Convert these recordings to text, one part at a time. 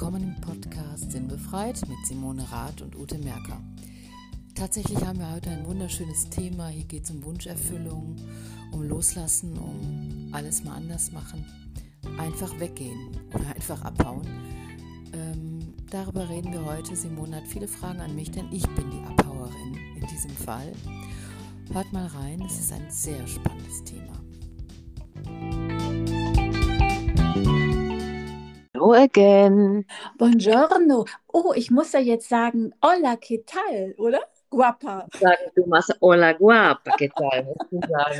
Willkommen im Podcast Sinnbefreit mit Simone Rath und Ute Merker. Tatsächlich haben wir heute ein wunderschönes Thema. Hier geht es um Wunscherfüllung, um Loslassen, um alles mal anders machen. Einfach weggehen oder einfach abhauen. Ähm, darüber reden wir heute. Simone hat viele Fragen an mich, denn ich bin die Abhauerin in diesem Fall. Hört mal rein, es ist ein sehr spannendes Thema. Hello again. Buongiorno. Oh, ich muss ja jetzt sagen, hola, ¿qué tal, oder? Guapa. Sagen, du machst hola guapa, ¿qué tal?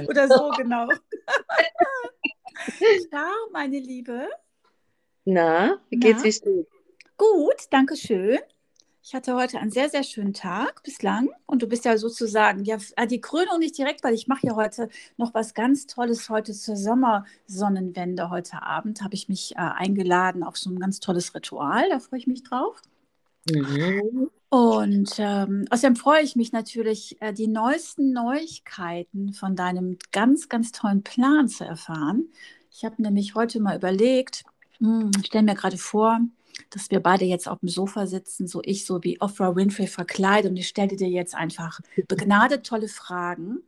oder so, genau. Ciao, meine Liebe. Na, wie geht's, steht's? Gut, danke schön. Ich hatte heute einen sehr, sehr schönen Tag bislang und du bist ja sozusagen, ja, ah, die Krönung nicht direkt, weil ich mache ja heute noch was ganz Tolles heute zur Sommersonnenwende. Heute Abend habe ich mich äh, eingeladen auf so ein ganz tolles Ritual, da freue ich mich drauf. Mhm. Und ähm, außerdem freue ich mich natürlich, äh, die neuesten Neuigkeiten von deinem ganz, ganz tollen Plan zu erfahren. Ich habe nämlich heute mal überlegt, hm, stell mir gerade vor, dass wir beide jetzt auf dem Sofa sitzen, so ich so wie Oprah Winfrey verkleidet und ich stelle dir jetzt einfach begnadet tolle Fragen,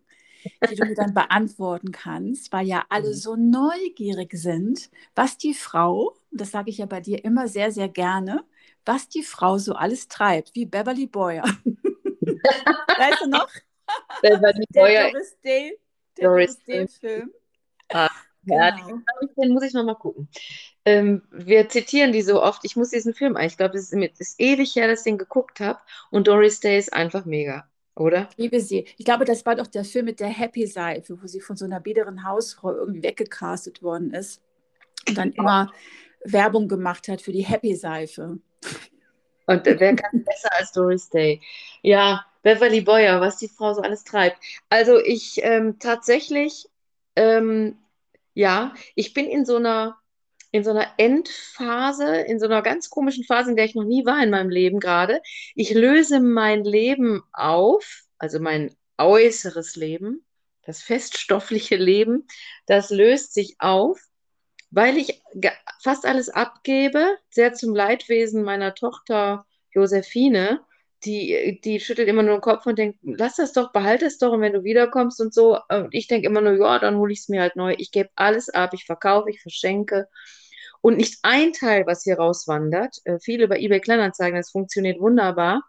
die du mir dann beantworten kannst, weil ja alle mhm. so neugierig sind, was die Frau, das sage ich ja bei dir immer sehr, sehr gerne, was die Frau so alles treibt, wie Beverly Boyer. weißt du noch? Beverly Boyer. Doris Day, der Doris Day-Film. Ah, ja, genau. den muss ich nochmal gucken. Ähm, wir zitieren die so oft. Ich muss diesen Film ein. Ich glaube, es ist, ist, ewig her, dass ich den geguckt habe. Und Doris Day ist einfach mega, oder? Ich liebe sie. Ich glaube, das war doch der Film mit der Happy Seife, wo sie von so einer biederen Hausfrau irgendwie weggecastet worden ist und dann immer Werbung gemacht hat für die Happy Seife. Und wer kann besser als Doris Day? Ja, Beverly Boyer, was die Frau so alles treibt. Also ich ähm, tatsächlich, ähm, ja, ich bin in so einer in so einer Endphase, in so einer ganz komischen Phase, in der ich noch nie war in meinem Leben gerade. Ich löse mein Leben auf, also mein äußeres Leben, das feststoffliche Leben, das löst sich auf, weil ich fast alles abgebe, sehr zum Leidwesen meiner Tochter Josephine. Die, die schüttelt immer nur den Kopf und denkt, lass das doch, behalte es doch und wenn du wiederkommst und so. Und ich denke immer nur, ja, dann hole ich es mir halt neu. Ich gebe alles ab, ich verkaufe, ich verschenke. Und nicht ein Teil, was hier rauswandert, äh, viele bei eBay Kleinanzeigen, das funktioniert wunderbar.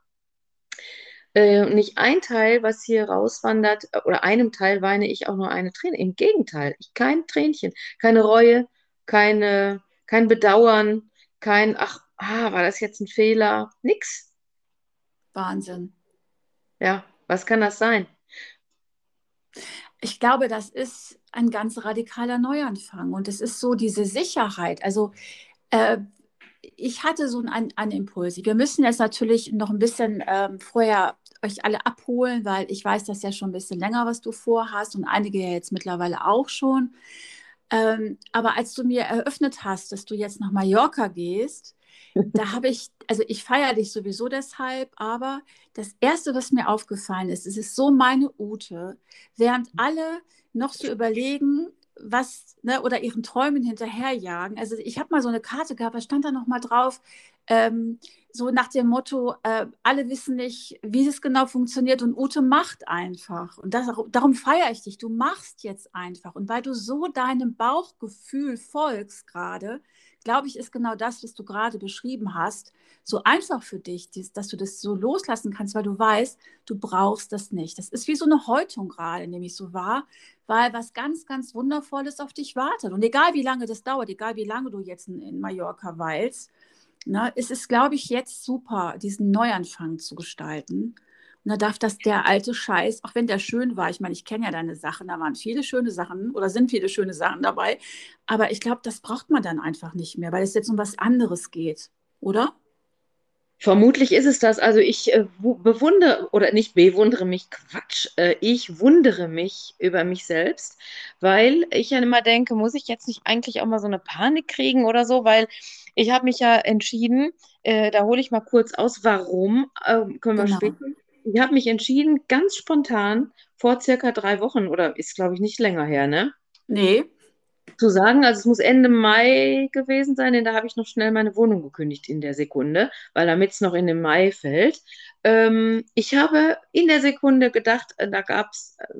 Äh, nicht ein Teil, was hier rauswandert, äh, oder einem Teil weine ich auch nur eine Träne. Im Gegenteil, ich, kein Tränchen, keine Reue, keine, kein Bedauern, kein, ach, ah, war das jetzt ein Fehler? Nix. Wahnsinn. Ja, was kann das sein? Ich glaube, das ist ein ganz radikaler Neuanfang. Und es ist so diese Sicherheit. Also äh, ich hatte so einen, einen Impuls. Wir müssen jetzt natürlich noch ein bisschen ähm, vorher euch alle abholen, weil ich weiß das ja schon ein bisschen länger, was du vorhast und einige ja jetzt mittlerweile auch schon. Ähm, aber als du mir eröffnet hast, dass du jetzt nach Mallorca gehst, da habe ich, also ich feiere dich sowieso deshalb, aber das Erste, was mir aufgefallen ist, es ist so meine Ute, während alle noch so überlegen, was, ne, oder ihren Träumen hinterherjagen. Also ich habe mal so eine Karte gehabt, da stand da noch mal drauf, ähm, so nach dem Motto, äh, alle wissen nicht, wie es genau funktioniert und Ute macht einfach. Und das, darum feiere ich dich. Du machst jetzt einfach. Und weil du so deinem Bauchgefühl folgst gerade, glaube ich, ist genau das, was du gerade beschrieben hast, so einfach für dich, dass du das so loslassen kannst, weil du weißt, du brauchst das nicht. Das ist wie so eine Häutung gerade, nehme ich so wahr, weil was ganz, ganz Wundervolles auf dich wartet. Und egal wie lange das dauert, egal wie lange du jetzt in, in Mallorca weilst, na, es ist, glaube ich, jetzt super, diesen Neuanfang zu gestalten. Und da darf das der alte Scheiß, auch wenn der schön war, ich meine, ich kenne ja deine Sachen, da waren viele schöne Sachen oder sind viele schöne Sachen dabei, aber ich glaube, das braucht man dann einfach nicht mehr, weil es jetzt um was anderes geht, oder? Vermutlich ist es das. Also ich äh, bewundere oder nicht bewundere mich, Quatsch, äh, ich wundere mich über mich selbst, weil ich ja immer denke, muss ich jetzt nicht eigentlich auch mal so eine Panik kriegen oder so, weil ich habe mich ja entschieden, äh, da hole ich mal kurz aus, warum, äh, können wir genau. später ich habe mich entschieden, ganz spontan, vor circa drei Wochen, oder ist, glaube ich, nicht länger her, ne? Nee. zu sagen. Also es muss Ende Mai gewesen sein, denn da habe ich noch schnell meine Wohnung gekündigt in der Sekunde, weil damit es noch in den Mai fällt. Ähm, ich habe in der Sekunde gedacht, äh, da gab es äh,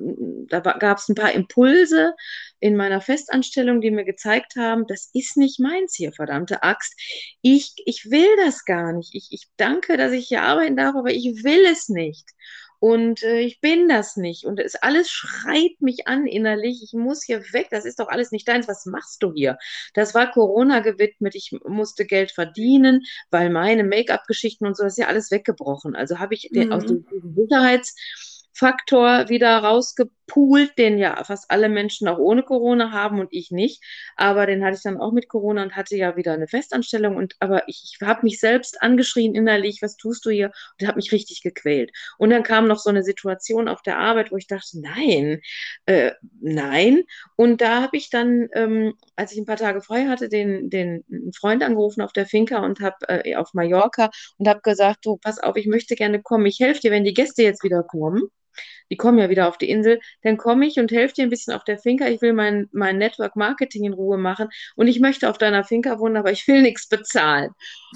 da gab's ein paar Impulse in meiner Festanstellung, die mir gezeigt haben, das ist nicht meins hier, verdammte Axt. Ich, ich will das gar nicht. Ich, ich danke, dass ich hier arbeiten darf, aber ich will es nicht. Und äh, ich bin das nicht. Und es alles schreit mich an innerlich. Ich muss hier weg. Das ist doch alles nicht deins. Was machst du hier? Das war Corona gewidmet. Ich musste Geld verdienen, weil meine Make-up-Geschichten und so, das ist ja alles weggebrochen. Also habe ich den, aus Mhm. dem Sicherheits- Faktor wieder rausgepoolt, den ja fast alle Menschen auch ohne Corona haben und ich nicht. Aber den hatte ich dann auch mit Corona und hatte ja wieder eine Festanstellung. Und aber ich, ich habe mich selbst angeschrien innerlich, was tust du hier? Und habe mich richtig gequält. Und dann kam noch so eine Situation auf der Arbeit, wo ich dachte, nein, äh, nein. Und da habe ich dann, ähm, als ich ein paar Tage frei hatte, den, den Freund angerufen auf der Finca und habe äh, auf Mallorca und habe gesagt, du, pass auf, ich möchte gerne kommen. Ich helfe dir, wenn die Gäste jetzt wieder kommen die kommen ja wieder auf die Insel, dann komme ich und helfe dir ein bisschen auf der Finca. Ich will mein, mein Network Marketing in Ruhe machen und ich möchte auf deiner Finca wohnen, aber ich will nichts bezahlen.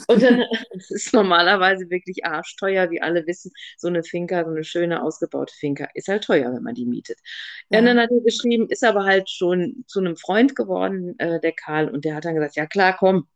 Und dann, das ist normalerweise wirklich arschteuer, wie alle wissen, so eine Finca, so eine schöne ausgebaute Finca ist halt teuer, wenn man die mietet. Ja. Und dann hat er geschrieben, ist aber halt schon zu einem Freund geworden, äh, der Karl, und der hat dann gesagt, ja klar, komm.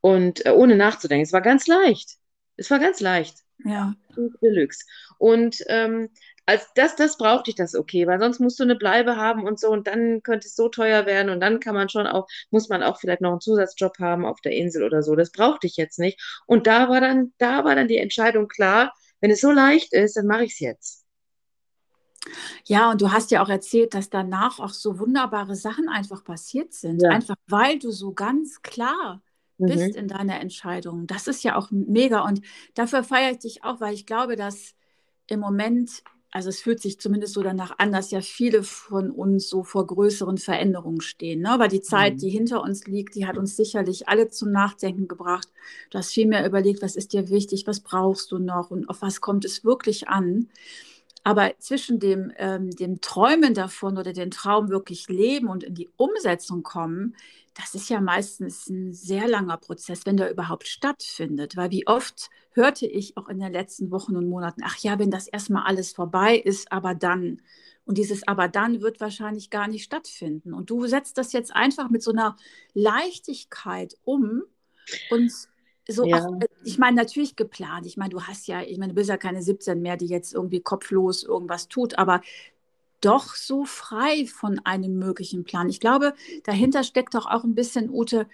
Und äh, ohne nachzudenken, es war ganz leicht. Es war ganz leicht. Ja. Deluxe. Und ähm, als das, das brauchte ich das okay, weil sonst musst du eine Bleibe haben und so und dann könnte es so teuer werden und dann kann man schon auch, muss man auch vielleicht noch einen Zusatzjob haben auf der Insel oder so. Das brauchte ich jetzt nicht. Und da war dann, da war dann die Entscheidung klar, wenn es so leicht ist, dann mache ich es jetzt. Ja, und du hast ja auch erzählt, dass danach auch so wunderbare Sachen einfach passiert sind. Ja. Einfach weil du so ganz klar bist Mhm. in deiner Entscheidung. Das ist ja auch mega. Und dafür feiere ich dich auch, weil ich glaube, dass im Moment, also es fühlt sich zumindest so danach an, dass ja viele von uns so vor größeren Veränderungen stehen. Ne? Aber die Zeit, Mhm. die hinter uns liegt, die hat uns sicherlich alle zum Nachdenken gebracht. Du hast viel mehr überlegt, was ist dir wichtig, was brauchst du noch und auf was kommt es wirklich an. Aber zwischen dem, ähm, dem Träumen davon oder den Traum wirklich leben und in die Umsetzung kommen, das ist ja meistens ein sehr langer Prozess, wenn der überhaupt stattfindet. Weil wie oft hörte ich auch in den letzten Wochen und Monaten, ach ja, wenn das erstmal alles vorbei ist, aber dann. Und dieses aber dann wird wahrscheinlich gar nicht stattfinden. Und du setzt das jetzt einfach mit so einer Leichtigkeit um und so, Ja. auch, ich meine, natürlich geplant. Ich meine, du hast ja, ich meine, du bist ja keine 17 mehr, die jetzt irgendwie kopflos irgendwas tut, aber doch so frei von einem möglichen Plan. Ich glaube, dahinter steckt doch auch ein bisschen, Ute,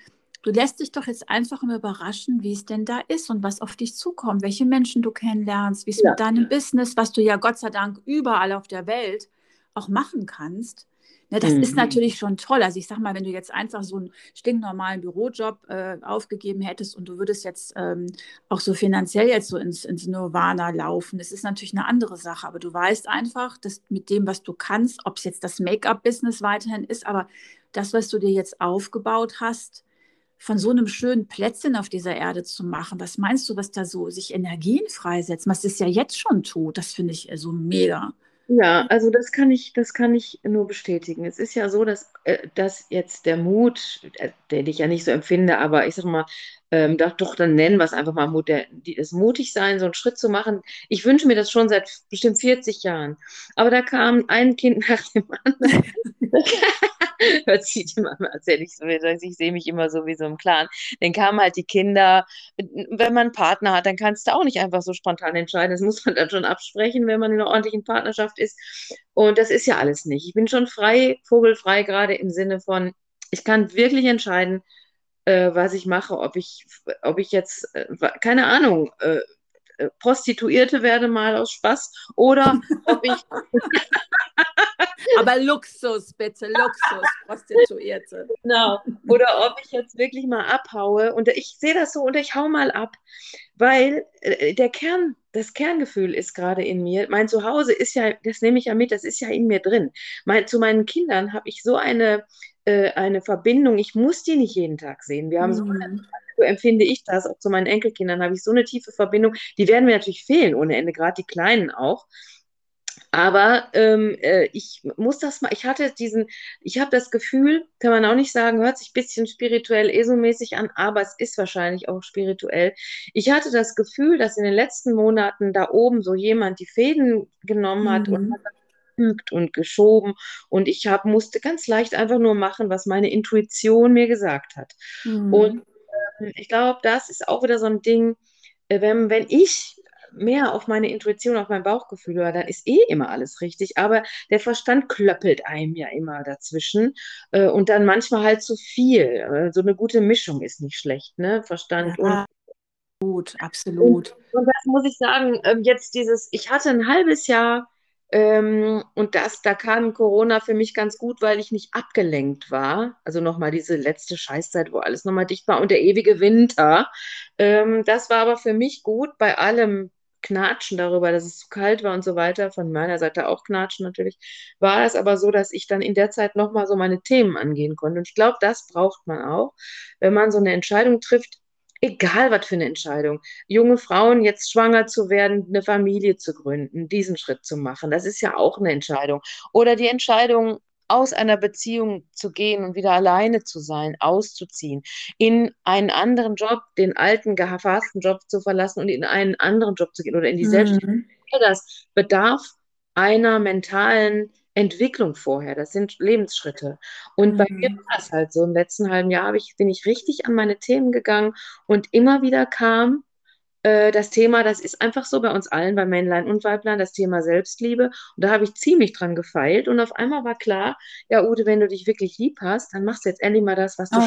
du lässt dich doch jetzt einfach mal überraschen, wie es denn da ist und was auf dich zukommt, welche Menschen du kennenlernst, wie es Ja. mit deinem Business, was du ja Gott sei Dank überall auf der Welt auch machen kannst. Ne, das ist Mhm. natürlich schon toll. Also ich sag mal, wenn du jetzt einfach so einen stinknormalen Bürojob äh, aufgegeben hättest und du würdest jetzt ähm, auch so finanziell jetzt so ins, ins Nirvana laufen, das ist natürlich eine andere Sache. Aber du weißt einfach, dass mit dem, was du kannst, ob es jetzt das Make-up-Business weiterhin ist, aber das, was du dir jetzt aufgebaut hast, von so einem schönen Plätzchen auf dieser Erde zu machen, was meinst du, was da so sich Energien freisetzt, was es ja jetzt schon tut, das finde ich äh, so mega. Ja, also das kann ich, das kann ich nur bestätigen. Es ist ja so, dass, äh, dass jetzt der Mut, äh, den ich ja nicht so empfinde, aber ich sag mal, ähm, doch, doch, dann nennen wir es einfach mal Mut, das mutig sein, so einen Schritt zu machen. Ich wünsche mir das schon seit bestimmt 40 Jahren. Aber da kam ein Kind nach dem anderen. Hört sich Mama erzähle ich ich sehe mich immer so wie so im Clan. Dann kamen halt die Kinder. Wenn man einen Partner hat, dann kannst du auch nicht einfach so spontan entscheiden. Das muss man dann schon absprechen, wenn man in einer ordentlichen Partnerschaft ist. Und das ist ja alles nicht. Ich bin schon frei, vogelfrei, gerade im Sinne von, ich kann wirklich entscheiden, äh, was ich mache, ob ich, ob ich jetzt, äh, keine Ahnung, äh, Prostituierte werde mal aus Spaß oder ob ich Aber Luxus, bitte, Luxus, Prostituierte. Genau. Oder ob ich jetzt wirklich mal abhaue. Und ich sehe das so und ich hau mal ab, weil äh, der Kern, das Kerngefühl ist gerade in mir. Mein Zuhause ist ja, das nehme ich ja mit, das ist ja in mir drin. Mein, zu meinen Kindern habe ich so eine, äh, eine Verbindung. Ich muss die nicht jeden Tag sehen. Wir haben so eine Mhm. So empfinde ich das. Auch zu meinen Enkelkindern habe ich so eine tiefe Verbindung. Die werden mir natürlich fehlen ohne Ende, gerade die Kleinen auch. Aber ähm, äh, ich muss das mal, ich hatte diesen, ich habe das Gefühl, kann man auch nicht sagen, hört sich ein bisschen spirituell ESO-mäßig an, aber es ist wahrscheinlich auch spirituell. Ich hatte das Gefühl, dass in den letzten Monaten da oben so jemand die Fäden genommen hat mhm. und hat gefügt und geschoben und ich hab, musste ganz leicht einfach nur machen, was meine Intuition mir gesagt hat. Mhm. Und ich glaube, das ist auch wieder so ein Ding, äh, wenn, wenn ich mehr auf meine Intuition, auf mein Bauchgefühl höre, dann ist eh immer alles richtig. Aber der Verstand klöppelt einem ja immer dazwischen äh, und dann manchmal halt zu viel. Äh, so eine gute Mischung ist nicht schlecht, ne? Verstand ja. und Absolut, absolut. Und, und, das muss ich sagen, ähm, jetzt dieses, ich hatte ein halbes Jahr ähm, und das, da kam Corona für mich ganz gut, weil ich nicht abgelenkt war. Also nochmal diese letzte Scheißzeit, wo alles nochmal dicht war und der ewige Winter. Ähm, das war aber für mich gut bei allem Knatschen darüber, dass es zu kalt war und so weiter, von meiner Seite auch Knatschen natürlich, war es aber so, dass ich dann in der Zeit nochmal so meine Themen angehen konnte. Und ich glaube, das braucht man auch, wenn man so eine Entscheidung trifft, egal was für eine Entscheidung. Junge Frauen jetzt schwanger zu werden, eine Familie zu gründen, diesen Schritt zu machen, das ist ja auch eine Entscheidung. Oder die Entscheidung, aus einer Beziehung zu gehen und wieder alleine zu sein, auszuziehen, in einen anderen Job, den alten, gefassten Job zu verlassen und in einen anderen Job zu gehen oder in die mhm. Selbstständigkeit. Das bedarf einer mentalen Entwicklung vorher. Das sind Lebensschritte. Und mhm. bei mir mhm. war das halt so. Im letzten halben Jahr ich, bin ich richtig an meine Themen gegangen und immer wieder kam äh, das Thema, das ist einfach so bei uns allen, bei Männlein und Weiblein, das Thema Selbstliebe. Und da habe ich ziemlich dran gefeilt. Und auf einmal war klar, ja, Ute, wenn du dich wirklich lieb hast, dann machst du jetzt endlich mal das, was du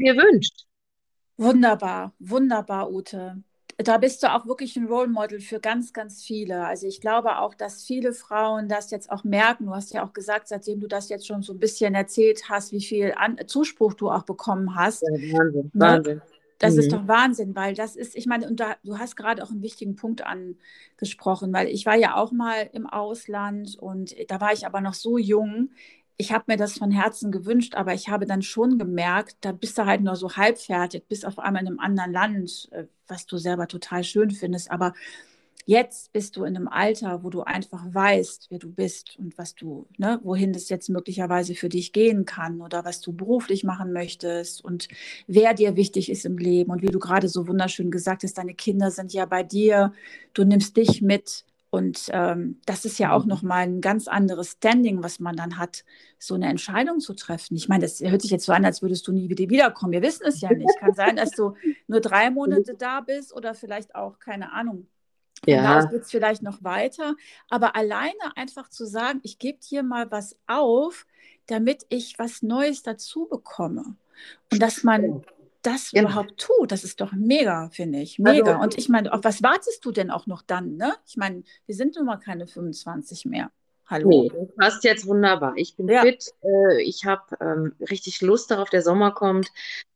dir wünschst. Wunderbar, wunderbar, Ute. Da bist du auch wirklich ein Role Model für ganz, ganz viele. Also ich glaube auch, dass viele Frauen das jetzt auch merken. Du hast ja auch gesagt, seitdem du das jetzt schon so ein bisschen erzählt hast, wie viel An Zuspruch du auch bekommen hast. Ja, Wahnsinn, ne? Wahnsinn. Das mhm. ist doch Wahnsinn, weil das ist, ich meine, und da, du hast gerade auch einen wichtigen Punkt angesprochen, weil ich war ja auch mal im Ausland und da war ich aber noch so jung. Ich habe mir das von Herzen gewünscht, aber ich habe dann schon gemerkt, da bist du halt nur so halbfertig, bist auf einmal in einem anderen Land, äh, was du selber total schön findest. Aber Jetzt bist du in einem Alter, wo du einfach weißt, wer du bist und was du, ne, wohin das jetzt möglicherweise für dich gehen kann oder was du beruflich machen möchtest und wer dir wichtig ist im Leben. Und wie du gerade so wunderschön gesagt hast, deine Kinder sind ja bei dir, du nimmst dich mit. Und ähm, das ist ja auch mhm. nochmal ein ganz anderes Standing, was man dann hat, so eine Entscheidung zu treffen. Ich meine, das hört sich jetzt so an, als würdest du nie wieder wiederkommen. Wir wissen es ja nicht. Kann sein, dass du nur drei Monate da bist oder vielleicht auch, keine Ahnung, ja. Von geht es vielleicht noch weiter. Aber alleine einfach zu sagen, ich gebe hier mal was auf, damit ich was Neues dazu bekomme. Und dass man das ja. überhaupt tut, das ist doch mega, finde ich. Mega. Also, und ich meine, auf was wartest du denn auch noch dann? Ne? Ich meine, wir sind nun mal keine 25 mehr. Hallo. Nee, das passt jetzt wunderbar. Ich bin ja. fit. Äh, ich habe ähm, richtig Lust darauf, der Sommer kommt.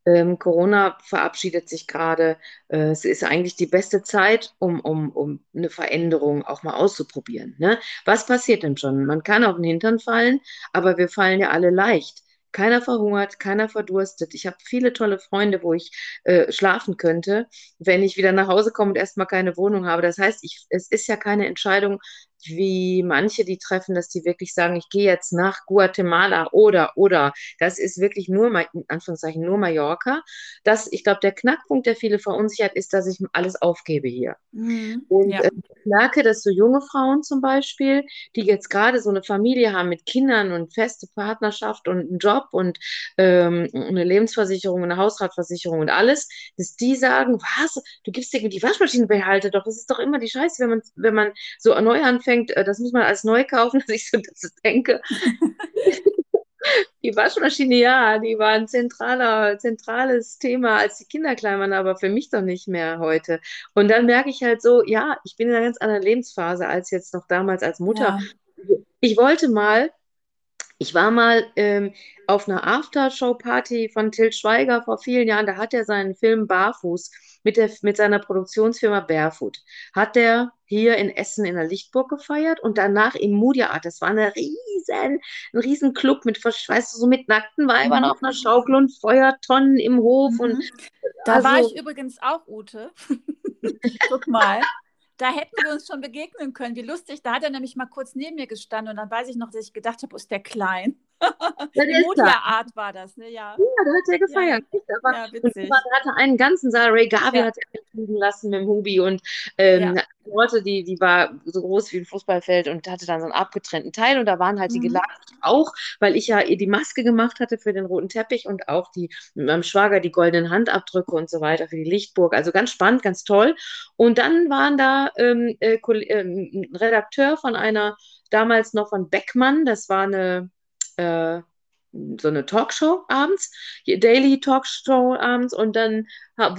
Ähm, Corona verabschiedet sich gerade. Äh, es ist eigentlich die beste Zeit, um, um, um eine Veränderung auch mal auszuprobieren. Ne? Was passiert denn schon? Man kann auf den Hintern fallen, aber wir fallen ja alle leicht. Keiner verhungert, keiner verdurstet. Ich habe viele tolle Freunde, wo ich äh, schlafen könnte, wenn ich wieder nach Hause komme und erstmal keine Wohnung habe. Das heißt, ich, es ist ja keine Entscheidung, wie manche die treffen, dass die wirklich sagen, ich gehe jetzt nach Guatemala oder, oder. Das ist wirklich nur, in Anführungszeichen, nur Mallorca. Das, ich glaube, der Knackpunkt, der viele verunsichert, ist, dass ich alles aufgebe hier. Mhm, und ja. äh, ich merke, dass so junge Frauen zum Beispiel, die jetzt gerade so eine Familie haben mit Kindern und feste Partnerschaft und einen Job und ähm, eine Lebensversicherung, eine Hausratversicherung und alles, dass die sagen, was, du gibst dir die Waschmaschinenbehalte doch, das ist doch immer die Scheiße, wenn man, wenn man so neu anfängt, anfängt, äh, das muss man als neu kaufen, dass ich so das denke. die Waschmaschine, ja, die war ein zentraler, zentrales Thema, als die Kinder klein waren, aber für mich doch nicht mehr heute. Und dann merke ich halt so, ja, ich bin in einer ganz anderen Lebensphase als jetzt noch damals als Mutter. Ja. Ich wollte mal, ich war mal ähm, auf einer Aftershow-Party von Till Schweiger vor vielen Jahren, da hat er seinen Film Barfuß mit, der, mit seiner Produktionsfirma Barefoot. Hat er hier in Essen in der Lichtburg gefeiert und danach im Media Art. Das war eine riesen, ein riesen Club mit, weißt du, so mit nackten Weibern mhm. auf einer Schaukel und Feuertonnen im Hof. Mhm. Und, da also, war ich übrigens auch, Ute. Guck mal. Da hätten wir uns schon begegnen können. Wie lustig. Da hat er nämlich mal kurz neben mir gestanden und dann weiß ich noch, dass ich gedacht habe, ist der klein. Die Mutter-Art war das, ne? Ja. Ja, da hat er gefeiert. Ja, aber, ja witzig. Und hatte einen ganzen Saal. Ray Garvey ja. hat er fliegen lassen mit dem Hubi und ähm, ja. Leute, die, die war so groß wie ein Fußballfeld und hatte dann so einen abgetrennten Teil und da waren halt mhm. die geladen auch, weil ich ja ihr die Maske gemacht hatte für den roten Teppich und auch die mit meinem Schwager die goldenen Handabdrücke und so weiter für die Lichtburg. Also ganz spannend, ganz toll. Und dann waren da ähm, äh, äh, ein Redakteur von einer damals noch von Beckmann, das war eine äh, so eine Talkshow abends, Daily Talkshow abends und dann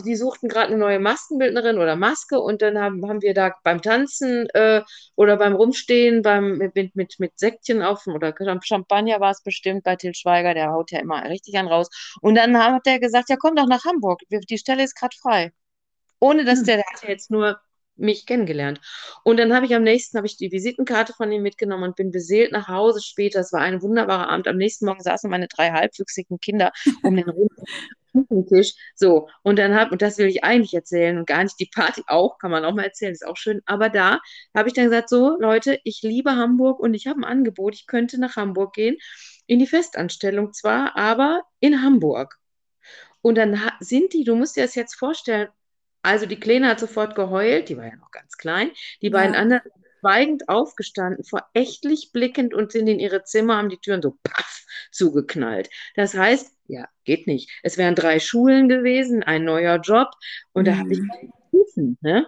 die suchten gerade eine neue Maskenbildnerin oder Maske und dann haben, haben wir da beim Tanzen äh, oder beim Rumstehen, beim, mit, mit, mit Säckchen auf oder Champagner war es bestimmt bei Til Schweiger, der haut ja immer richtig an raus. Und dann hat der gesagt, ja komm doch nach Hamburg, die Stelle ist gerade frei. Ohne dass hm. der, der hat ja jetzt nur mich kennengelernt. Und dann habe ich am nächsten, habe ich die Visitenkarte von ihm mitgenommen und bin beseelt nach Hause später. Es war ein wunderbarer Abend. Am nächsten Morgen saßen meine drei halbwüchsigen Kinder um den runden Tisch. So, und dann habe, und das will ich eigentlich erzählen und gar nicht die Party auch, kann man auch mal erzählen, ist auch schön. Aber da habe ich dann gesagt, so, Leute, ich liebe Hamburg und ich habe ein Angebot, ich könnte nach Hamburg gehen, in die Festanstellung zwar, aber in Hamburg. Und dann sind die, du musst dir das jetzt vorstellen, also die Kleine hat sofort geheult, die war ja noch ganz klein. Die ja. beiden anderen schweigend aufgestanden, verächtlich blickend und sind in ihre Zimmer, haben die Türen so paff zugeknallt. Das heißt, ja, geht nicht. Es wären drei Schulen gewesen, ein neuer Job und mhm. da habe ich gerufen, ne?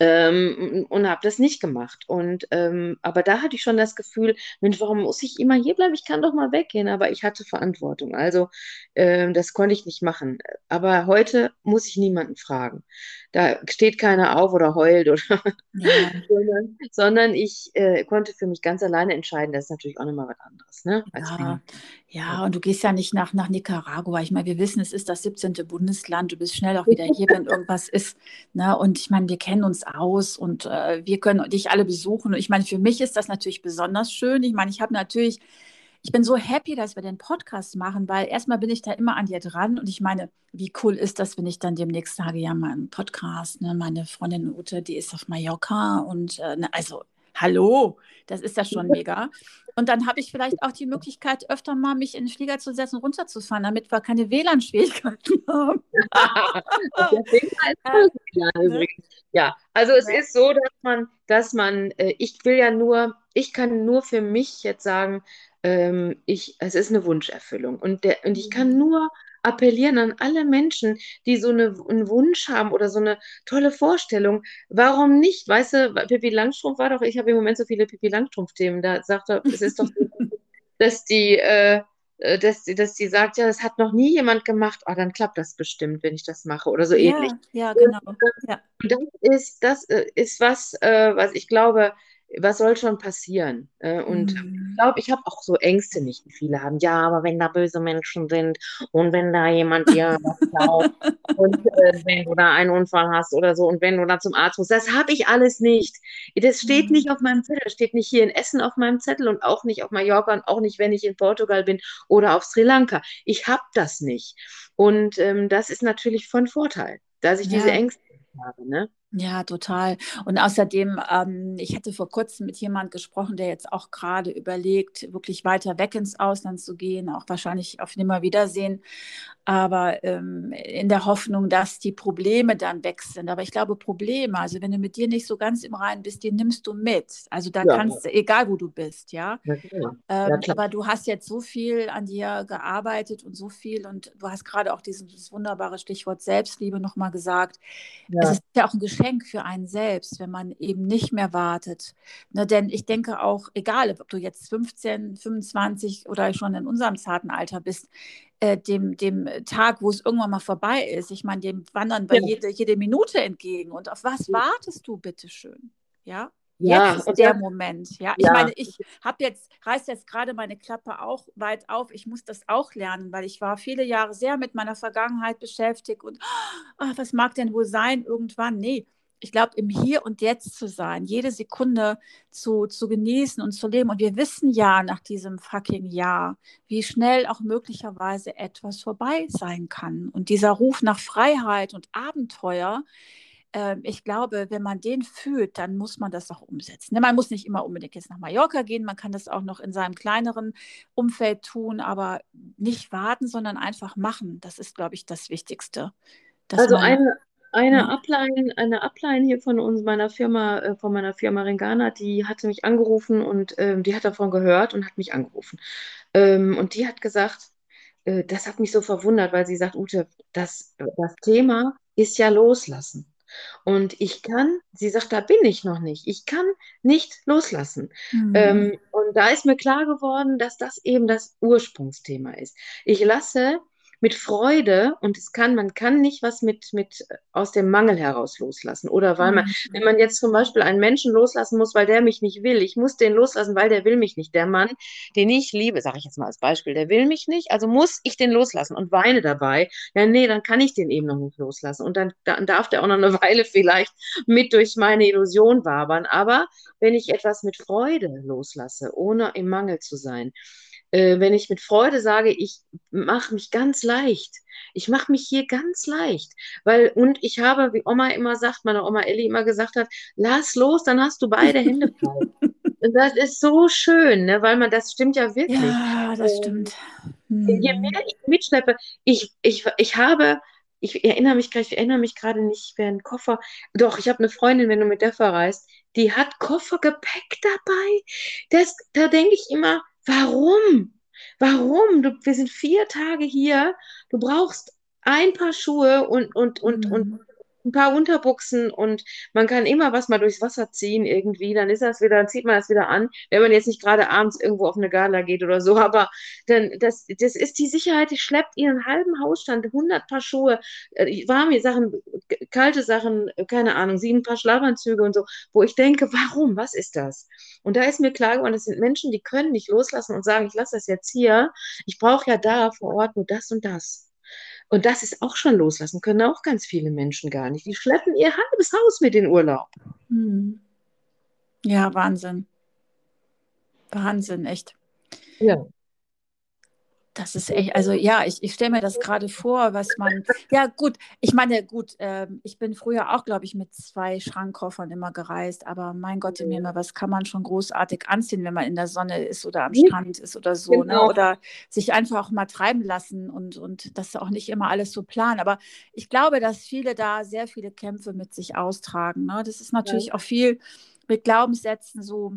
Ähm, und habe das nicht gemacht. Und ähm, aber da hatte ich schon das Gefühl, Mensch, warum muss ich immer hier bleiben? Ich kann doch mal weggehen. Aber ich hatte Verantwortung. Also ähm, das konnte ich nicht machen. Aber heute muss ich niemanden fragen. Da steht keiner auf oder heult oder ja. sondern, sondern, ich äh, konnte für mich ganz alleine entscheiden. Das ist natürlich auch nochmal was anderes. Ne? Ja. ja, und du gehst ja nicht nach, nach Nicaragua. Ich meine, wir wissen, es ist das 17. Bundesland. Du bist schnell auch wieder hier, wenn irgendwas ist. Ne? Und ich meine, wir kennen uns aus und äh, wir können dich alle besuchen. Und ich meine, für mich ist das natürlich besonders schön. Ich meine, ich habe natürlich, ich bin so happy, dass wir den Podcast machen, weil erstmal bin ich da immer an dir dran und ich meine, wie cool ist das, wenn ich dann demnächst sage, ja, mein Podcast, ne, meine Freundin Ute, die ist auf Mallorca und äh, ne, also hallo, das ist ja schon mega. Und dann habe ich vielleicht auch die Möglichkeit, öfter mal mich in den Flieger zu setzen, runterzufahren, damit wir keine WLAN-Schwierigkeiten haben. ja, also es ist so, dass man, dass man, äh, ich will ja nur, ich kann nur für mich jetzt sagen, ähm, ich, es ist eine Wunscherfüllung. Und, der, und ich kann mhm. nur appellieren an alle Menschen, die so eine, einen Wunsch haben oder so eine tolle Vorstellung. Warum nicht? Weißt du, Pippi Langstrumpf war doch, ich habe im Moment so viele Pippi Langstrumpf-Themen, da sagt er, es ist doch so, dass die, äh, äh, dass, dass die sagt, ja, das hat noch nie jemand gemacht, ah, dann klappt das bestimmt, wenn ich das mache oder so ja, ähnlich. Ja, genau. Ja. Das ist, das äh, ist was, äh, was ich glaube, was soll schon passieren? Äh, und mhm. ich glaube, ich habe auch so Ängste nicht, wie viele haben. Ja, aber wenn da böse Menschen sind und wenn da jemand dir was klaut und äh, wenn du da einen Unfall hast oder so und wenn du da zum Arzt musst, das habe ich alles nicht. Das steht mhm. nicht auf meinem Zettel, steht nicht hier in Essen auf meinem Zettel und auch nicht auf Mallorca und auch nicht, wenn ich in Portugal bin oder auf Sri Lanka. Ich habe das nicht. Und ähm, das ist natürlich von Vorteil, dass ich ja. diese Ängste habe. Ne? Ja, total. Und außerdem, ähm, ich hatte vor kurzem mit jemandem gesprochen, der jetzt auch gerade überlegt, wirklich weiter weg ins Ausland zu gehen, auch wahrscheinlich auf Nimmerwiedersehen aber ähm, in der Hoffnung, dass die Probleme dann weg sind. Aber ich glaube, Probleme, also wenn du mit dir nicht so ganz im Reinen bist, die nimmst du mit. Also da ja. kannst du, egal wo du bist, ja. ja, ähm, ja aber du hast jetzt so viel an dir gearbeitet und so viel und du hast gerade auch dieses wunderbare Stichwort Selbstliebe nochmal gesagt. Es ist ja auch ein Geschenk für einen selbst, wenn man eben nicht mehr wartet. Ne, denn ich denke auch, egal ob du jetzt 15, 25 oder schon in unserem zarten Alter bist, äh, dem, dem Tag, wo es irgendwann mal vorbei ist. Ich meine, dem wandern wir ja. jede, jede Minute entgegen. Und auf was wartest du, bitteschön? Ja, ja, jetzt ist der Moment. Ja, ich ja. meine, ich habe jetzt, reiß jetzt gerade meine Klappe auch weit auf. Ich muss das auch lernen, weil ich war viele Jahre sehr mit meiner Vergangenheit beschäftigt und oh, was mag denn wohl sein irgendwann? Nee, ich glaube, im Hier und Jetzt zu sein, jede Sekunde zu, zu genießen und zu leben. Und wir wissen ja nach diesem fucking Jahr, wie schnell auch möglicherweise etwas vorbei sein kann. Und dieser Ruf nach Freiheit und Abenteuer, äh, ich glaube, wenn man den fühlt, dann muss man das auch umsetzen. Ne? Man muss nicht immer unbedingt jetzt nach Mallorca gehen, man kann das auch noch in seinem kleineren Umfeld tun, aber nicht warten, sondern einfach machen. Das ist, glaube ich, das Wichtigste. also eine, eine ja. Upline, eine Upline hier von uns, meiner Firma, äh, von meiner Firma Ringana, die hatte mich angerufen und ähm, die hat davon gehört und hat mich angerufen. Ähm, und die hat gesagt, äh, das hat mich so verwundert, weil sie sagt, Ute, das, das Thema ist ja loslassen. Und ich kann, sie sagt, da bin ich noch nicht. Ich kann nicht loslassen. Mhm. Ähm, und da ist mir klar geworden, dass das eben das Ursprungsthema ist. Ich lasse mit Freude und es kann, man kann nicht was mit, mit äh, aus dem Mangel heraus loslassen. Oder weil man, mhm. wenn man jetzt zum Beispiel einen Menschen loslassen muss, weil der mich nicht will, ich muss den loslassen, weil der will mich nicht. Der Mann, den ich liebe, sage ich jetzt mal als Beispiel, der will mich nicht, also muss ich den loslassen und weine dabei. Ja, nee, dann kann ich den eben noch nicht loslassen. Und dann, dann darf der auch noch eine Weile vielleicht mit durch meine Illusion wabern. Aber wenn ich etwas mit Freude loslasse, ohne im Mangel zu sein, äh, wenn ich mit Freude sage, ich mache mich ganz leicht. Ich mache mich hier ganz leicht. Weil, und ich habe, wie Oma immer sagt, meine Oma Elli immer gesagt hat, lass los, dann hast du beide Hände frei. und das ist so schön, ne? weil man, das stimmt ja wirklich. Ja, das ähm, stimmt. Hm. Je mehr ich mitschleppe, ich, ich, ich habe, ich erinnere mich gerade, ich erinnere mich gerade nicht, wer einen Koffer, doch, ich habe eine Freundin, wenn du mit der verreist, die hat Koffergepäck dabei. Das, da denke ich immer, Warum? Warum? Du, wir sind vier Tage hier. Du brauchst ein paar Schuhe und, und, und, mhm. und ein paar Unterbuchsen und man kann immer was mal durchs Wasser ziehen irgendwie, dann ist das wieder, dann zieht man das wieder an, wenn man jetzt nicht gerade abends irgendwo auf eine Gala geht oder so, aber dann, das, das ist die Sicherheit, die schleppt ihren halben Hausstand, 100 Paar Schuhe, äh, warme Sachen, kalte Sachen, keine Ahnung, sieben Paar Schlafanzüge und so, wo ich denke, warum, was ist das? Und da ist mir klar geworden, das sind Menschen, die können nicht loslassen und sagen, ich lasse das jetzt hier, ich brauche ja da vor Ort nur das und das. Und das ist auch schon loslassen, können auch ganz viele Menschen gar nicht. Die schleppen ihr halbes Haus mit in Urlaub. Hm. Ja, Wahnsinn. Wahnsinn, echt. Ja. Das ist echt, also ja, ich, ich stelle mir das gerade vor, was man, ja gut, ich meine, gut, äh, ich bin früher auch, glaube ich, mit zwei Schrankkoffern immer gereist, aber mein Gott im Himmel, was kann man schon großartig anziehen, wenn man in der Sonne ist oder am Strand ist oder so, ne? genau. ne? oder sich einfach auch mal treiben lassen und, und das auch nicht immer alles so planen. Aber ich glaube, dass viele da sehr viele Kämpfe mit sich austragen. Ne? Das ist natürlich ja. auch viel mit Glaubenssätzen so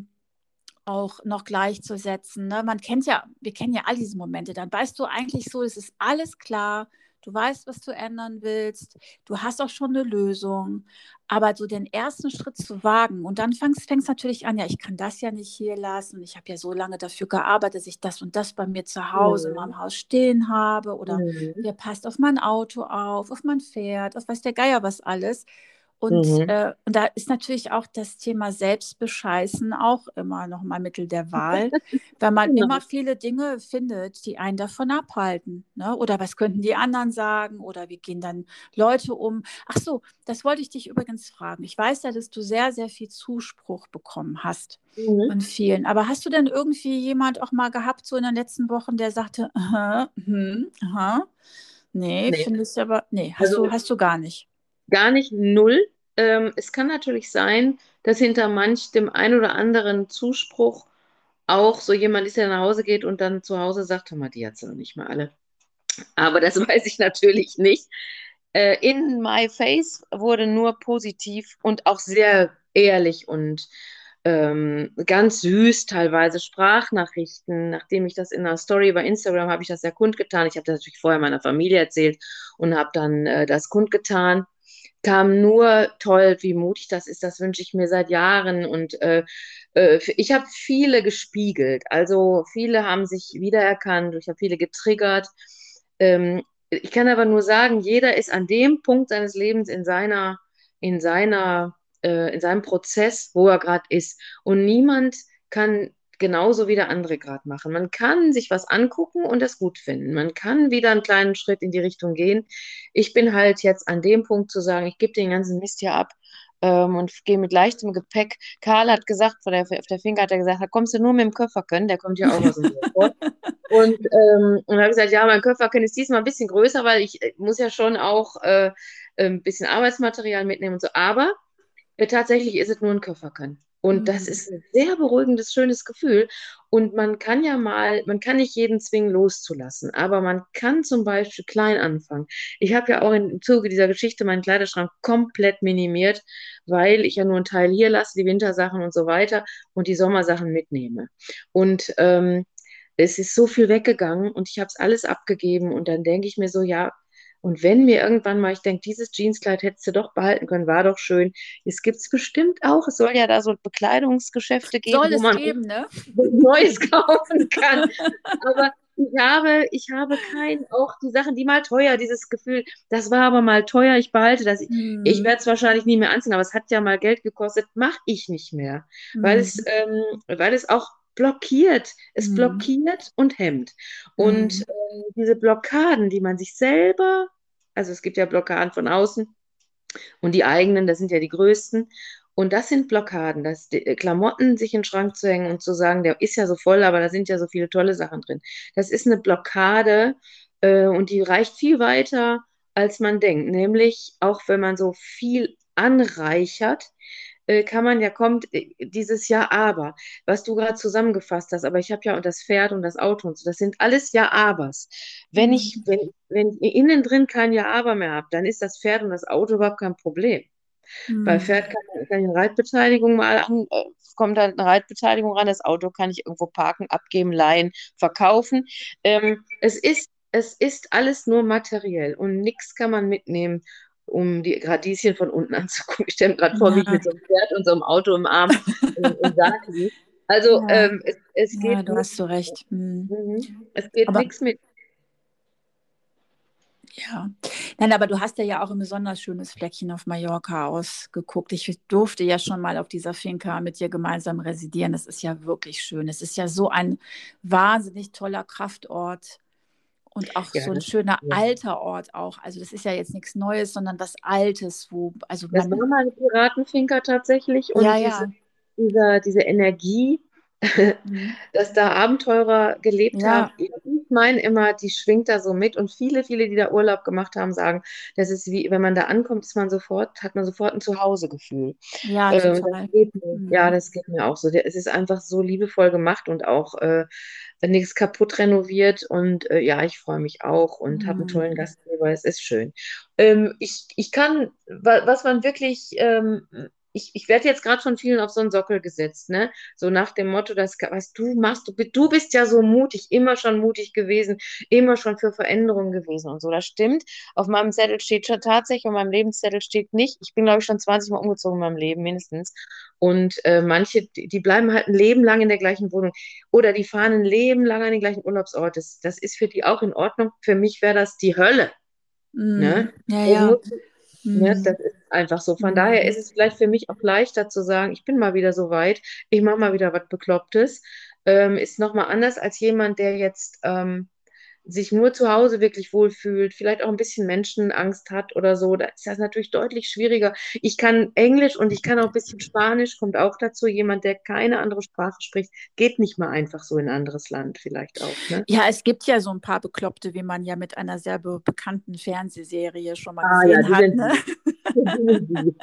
auch noch gleichzusetzen. Ne? Man kennt ja, wir kennen ja all diese Momente. Dann weißt du eigentlich so, es ist alles klar. Du weißt, was du ändern willst. Du hast auch schon eine Lösung. Aber so den ersten Schritt zu wagen und dann fängst du natürlich an, ja, ich kann das ja nicht hier lassen. Ich habe ja so lange dafür gearbeitet, dass ich das und das bei mir zu Hause mhm. in meinem Haus stehen habe. Oder mhm. der passt auf mein Auto auf, auf mein Pferd, auf weiß der Geier was alles. Und, mhm. äh, und da ist natürlich auch das Thema Selbstbescheißen auch immer noch mal Mittel der Wahl, weil man genau. immer viele Dinge findet, die einen davon abhalten. Ne? Oder was könnten die anderen sagen? Oder wie gehen dann Leute um? Ach so, das wollte ich dich übrigens fragen. Ich weiß ja, dass du sehr, sehr viel Zuspruch bekommen hast mhm. von vielen. Aber hast du denn irgendwie jemand auch mal gehabt, so in den letzten Wochen, der sagte, aha, hm, aha, nee, nee. findest du aber, nee, hast, also, du, hast du gar nicht gar nicht null. Ähm, es kann natürlich sein, dass hinter manch dem ein oder anderen Zuspruch auch so jemand ist, der nach Hause geht und dann zu Hause sagt, mal, die hat sie noch nicht mal alle. Aber das weiß ich natürlich nicht. Äh, in My Face wurde nur positiv und auch sehr ehrlich und ähm, ganz süß teilweise Sprachnachrichten. Nachdem ich das in einer Story bei Instagram habe ich das ja kundgetan. Ich habe das natürlich vorher meiner Familie erzählt und habe dann äh, das kundgetan kam nur toll, wie mutig das ist. Das wünsche ich mir seit Jahren. Und äh, äh, ich habe viele gespiegelt. Also viele haben sich wiedererkannt. Ich habe viele getriggert. Ähm, ich kann aber nur sagen, jeder ist an dem Punkt seines Lebens in seiner, in seiner, äh, in seinem Prozess, wo er gerade ist. Und niemand kann genauso wie der andere gerade machen. Man kann sich was angucken und das gut finden. Man kann wieder einen kleinen Schritt in die Richtung gehen. Ich bin halt jetzt an dem Punkt zu sagen, ich gebe den ganzen Mist hier ab ähm, und gehe mit leichtem Gepäck. Karl hat gesagt, vor der, auf der Finger hat er gesagt, da kommst du nur mit dem Köfferken, der kommt ja auch aus dem vor. Und, ähm, und habe gesagt, ja, mein Köfferken ist diesmal ein bisschen größer, weil ich äh, muss ja schon auch äh, ein bisschen Arbeitsmaterial mitnehmen und so. Aber äh, tatsächlich ist es nur ein Köfferchen. Und mhm. das ist ein sehr beruhigendes, schönes Gefühl. Und man kann ja mal, man kann nicht jeden zwingen, loszulassen, aber man kann zum Beispiel klein anfangen. Ich habe ja auch im Zuge dieser Geschichte meinen Kleiderschrank komplett minimiert, weil ich ja nur einen Teil hier lasse, die Wintersachen und so weiter und die Sommersachen mitnehme. Und ähm, es ist so viel weggegangen und ich habe es alles abgegeben und dann denke ich mir so, ja, und wenn mir irgendwann mal, ich denke, dieses Jeanskleid hättest du doch behalten können, war doch schön. Es gibt es bestimmt auch. Es soll ja da so Bekleidungsgeschäfte geben, soll wo man geben, ne? Neues kaufen kann. aber ich habe, ich habe kein, auch die Sachen, die mal teuer, dieses Gefühl, das war aber mal teuer, ich behalte das. Hm. Ich werde es wahrscheinlich nie mehr anziehen, aber es hat ja mal Geld gekostet, mache ich nicht mehr. Hm. Weil, es, ähm, weil es auch blockiert. Es mhm. blockiert und hemmt. Und äh, diese Blockaden, die man sich selber, also es gibt ja Blockaden von außen und die eigenen, das sind ja die größten. Und das sind Blockaden, dass äh, Klamotten sich in den Schrank zu hängen und zu sagen, der ist ja so voll, aber da sind ja so viele tolle Sachen drin. Das ist eine Blockade äh, und die reicht viel weiter, als man denkt. Nämlich auch wenn man so viel anreichert, kann man ja, kommt äh, dieses Ja, aber, was du gerade zusammengefasst hast, aber ich habe ja und das Pferd und das Auto und so, das sind alles Ja, abers. Wenn ich, mhm. wenn, wenn innen drin kein Ja, aber mehr habe, dann ist das Pferd und das Auto überhaupt kein Problem. Mhm. Bei Pferd kann, kann ich eine Reitbeteiligung mal an, äh, kommt da eine Reitbeteiligung ran, das Auto kann ich irgendwo parken, abgeben, leihen, verkaufen. Ähm, es ist es ist alles nur materiell und nichts kann man mitnehmen um die Radieschen von unten anzugucken. Ich stelle mir gerade vor, ja. wie ich mit so einem Pferd und so einem Auto im Arm im, im Sarg liege. Also ja. ähm, es, es geht. Ja, du hast so recht. Mhm. mhm. Es geht nichts mit. Ja, nein, aber du hast ja auch ein besonders schönes Fleckchen auf Mallorca ausgeguckt. Ich durfte ja schon mal auf dieser Finca mit dir gemeinsam residieren. Das ist ja wirklich schön. Es ist ja so ein wahnsinnig toller Kraftort und auch ja, so ein schöner ja. alter Ort auch. Also das ist ja jetzt nichts Neues, sondern was Altes, wo also das war mal eine Piratenfinker tatsächlich und ja, ja. Diese, dieser, diese Energie, mhm. dass da Abenteurer gelebt haben. Ich meine immer, die schwingt da so mit und viele, viele, die da Urlaub gemacht haben, sagen, das ist wie, wenn man da ankommt, ist man sofort, hat man sofort ein Zuhausegefühl. Ja, äh. Das mhm. Ja, das geht mir auch so. Es ist einfach so liebevoll gemacht und auch äh, nichts kaputt renoviert und äh, ja, ich freue mich auch und mhm. habe einen tollen Gastgeber, es ist schön. Ähm, ich, ich kann, was man wirklich ähm, ich, ich werde jetzt gerade von vielen auf so einen Sockel gesetzt, ne? So nach dem Motto, dass, was du machst, du, du bist ja so mutig, immer schon mutig gewesen, immer schon für Veränderungen gewesen und so. Das stimmt. Auf meinem Zettel steht schon tatsächlich, auf meinem Lebenszettel steht nicht. Ich bin, glaube ich, schon 20 Mal umgezogen in meinem Leben, mindestens. Und äh, manche, die, die, bleiben halt ein Leben lang in der gleichen Wohnung oder die fahren ein Leben lang an den gleichen Urlaubsort. Das, das ist für die auch in Ordnung. Für mich wäre das die Hölle. Mm, ne? Ja, ja. Ne, mhm. das ist einfach so. Von mhm. daher ist es vielleicht für mich auch leichter zu sagen, ich bin mal wieder so weit, ich mache mal wieder was Beklopptes. Ähm, ist nochmal anders als jemand, der jetzt ähm, sich nur zu Hause wirklich wohlfühlt, vielleicht auch ein bisschen Menschenangst hat oder so, da ist das natürlich deutlich schwieriger. Ich kann Englisch und ich kann auch ein bisschen Spanisch, kommt auch dazu. Jemand, der keine andere Sprache spricht, geht nicht mal einfach so in ein anderes Land vielleicht auch. Ne? Ja, es gibt ja so ein paar Bekloppte, wie man ja mit einer sehr be bekannten Fernsehserie schon mal ah, gesehen ja, hat. Ne?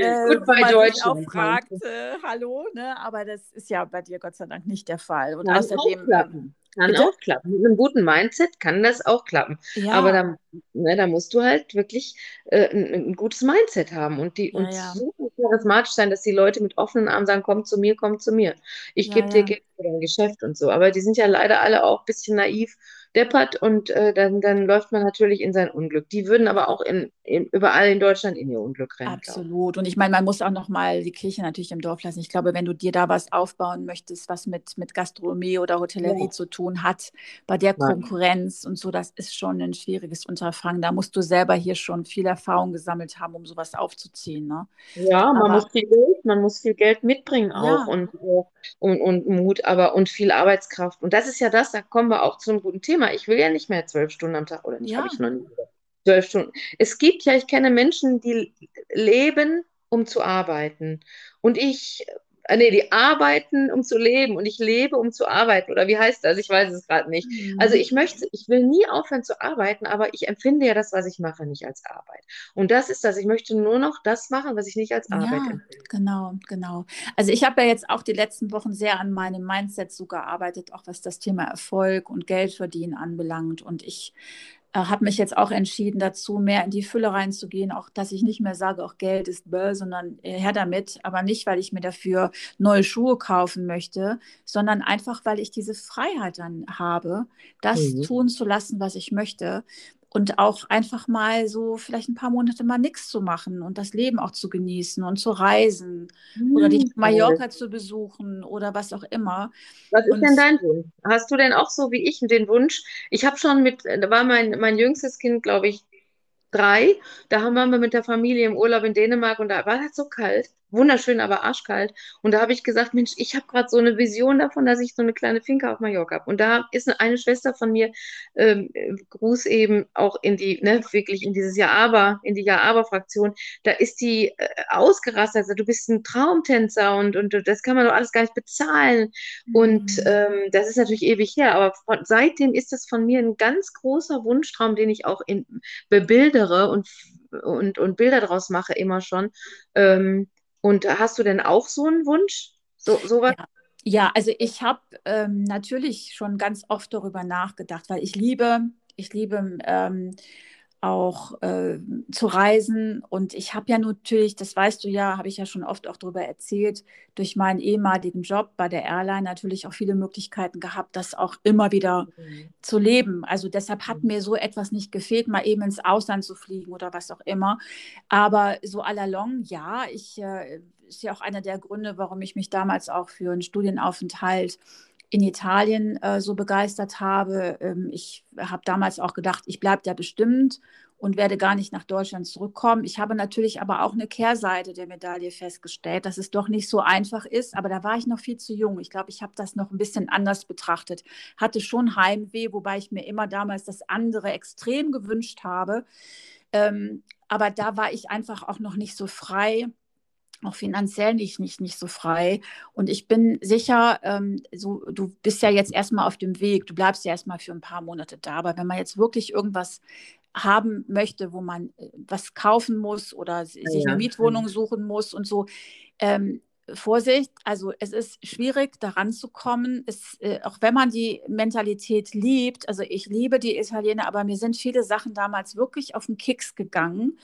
äh, Gut bei Deutschland. auch fragt, äh, hallo, ne? aber das ist ja bei dir Gott sei Dank nicht der Fall. Und Nein, außerdem kann Bitte? auch klappen. Mit einem guten Mindset kann das auch klappen. Ja. Aber da, ne, da musst du halt wirklich äh, ein, ein, gutes Mindset haben und, die, ja, und ja. so charismatisch sein, dass die Leute mit offenen Armen sagen, komm zu mir, komm zu mir. Ich gebe dir Geld für dein Geschäft und so. Aber die sind ja leider alle auch ein bisschen naiv deppert und äh, dann, dann läuft man natürlich in sein Unglück. Die würden aber auch in, in überall in Deutschland in ihr Unglück rennen. Absolut. Und ich meine, man muss auch noch mal die Kirche natürlich im Dorf lassen. Ich glaube, wenn du dir da was aufbauen möchtest, was mit, mit Gastronomie oder Hotellerie ja. zu tun hat, bei der Konkurrenz und so, das ist schon ein schwieriges Unterfangen. Da musst du selber hier schon viel Erfahrung gesammelt haben, um sowas aufzuziehen. Ne? Ja, man aber, muss viel Geld, man muss viel Geld mitbringen auch ja. und, äh, und, und Mut, aber und viel Arbeitskraft. Und das ist ja das, da kommen wir auch zu einem guten Thema. Ich will ja nicht mehr zwölf Stunden am Tag oder nicht, ja. habe ich noch nie. Zwölf Stunden. Es gibt ja, ich kenne Menschen, die leben, um zu arbeiten. Und ich äh, nee, die arbeiten, um zu leben und ich lebe, um zu arbeiten. Oder wie heißt das? Ich weiß es gerade nicht. Mhm. Also ich möchte, ich will nie aufhören zu arbeiten, aber ich empfinde ja das, was ich mache, nicht als Arbeit. Und das ist das. Ich möchte nur noch das machen, was ich nicht als Arbeit ja, empfinde. Genau, genau. Also ich habe ja jetzt auch die letzten Wochen sehr an meinem Mindset so gearbeitet, auch was das Thema Erfolg und Geld verdienen anbelangt. Und ich habe mich jetzt auch entschieden dazu, mehr in die Fülle reinzugehen, auch dass ich nicht mehr sage, auch Geld ist böll, sondern äh, her damit, aber nicht, weil ich mir dafür neue Schuhe kaufen möchte, sondern einfach, weil ich diese Freiheit dann habe, das mhm. tun zu lassen, was ich möchte und auch einfach mal so vielleicht ein paar Monate mal nichts zu machen und das Leben auch zu genießen und zu reisen mhm. oder die Mallorca zu besuchen oder was auch immer. Was ist und, denn dein Wunsch? Hast du denn auch so wie ich den Wunsch? Ich habe schon mit, da war mein, mein jüngstes Kind, glaube ich, drei. Da haben wir mit der Familie im Urlaub in Dänemark und da war es so kalt wunderschön, aber arschkalt. Und da habe ich gesagt, Mensch, ich habe gerade so eine Vision davon, dass ich so eine kleine Finca auf Mallorca habe. Und da ist eine Schwester von mir, ähm, Gruß eben auch in die, ne, wirklich in dieses Ja-Aber, in die Ja-Aber-Fraktion, da ist die äh, ausgerastet. Also, du bist ein Traumtänzer und, und das kann man doch alles gar nicht bezahlen. Mhm. Und ähm, das ist natürlich ewig her, aber von, seitdem ist das von mir ein ganz großer Wunschtraum, den ich auch in, bebildere und und, und Bilder draus mache immer schon. Ähm, und hast du denn auch so einen Wunsch? So, sowas? Ja. Ja, also ich habe ähm, natürlich schon ganz oft darüber nachgedacht, weil ich liebe, ich liebe ähm, auch äh, zu reisen. Und ich habe ja natürlich, das weißt du ja, habe ich ja schon oft auch darüber erzählt, durch meinen ehemaligen Job bei der Airline natürlich auch viele Möglichkeiten gehabt, das auch immer wieder mhm. zu leben. Also deshalb hat mhm. mir so etwas nicht gefehlt, mal eben ins Ausland zu fliegen oder was auch immer. Aber so à la long, ja, ich äh, ist ja auch einer der Gründe, warum ich mich damals auch für einen Studienaufenthalt in Italien äh, so begeistert habe. Ähm, ich habe damals auch gedacht, ich bleibe da bestimmt und werde gar nicht nach Deutschland zurückkommen. Ich habe natürlich aber auch eine Kehrseite der Medaille festgestellt, dass es doch nicht so einfach ist. Aber da war ich noch viel zu jung. Ich glaube, ich habe das noch ein bisschen anders betrachtet. Hatte schon Heimweh, wobei ich mir immer damals das andere extrem gewünscht habe. Ähm, aber da war ich einfach auch noch nicht so frei auch finanziell nicht, nicht, nicht so frei. Und ich bin sicher, ähm, so, du bist ja jetzt erstmal auf dem Weg, du bleibst ja erstmal für ein paar Monate da. Aber wenn man jetzt wirklich irgendwas haben möchte, wo man äh, was kaufen muss oder sich ja. eine Mietwohnung suchen muss und so, ähm, Vorsicht, also es ist schwierig, daran zu kommen. Es, äh, auch wenn man die Mentalität liebt, also ich liebe die Italiener, aber mir sind viele Sachen damals wirklich auf den Kicks gegangen,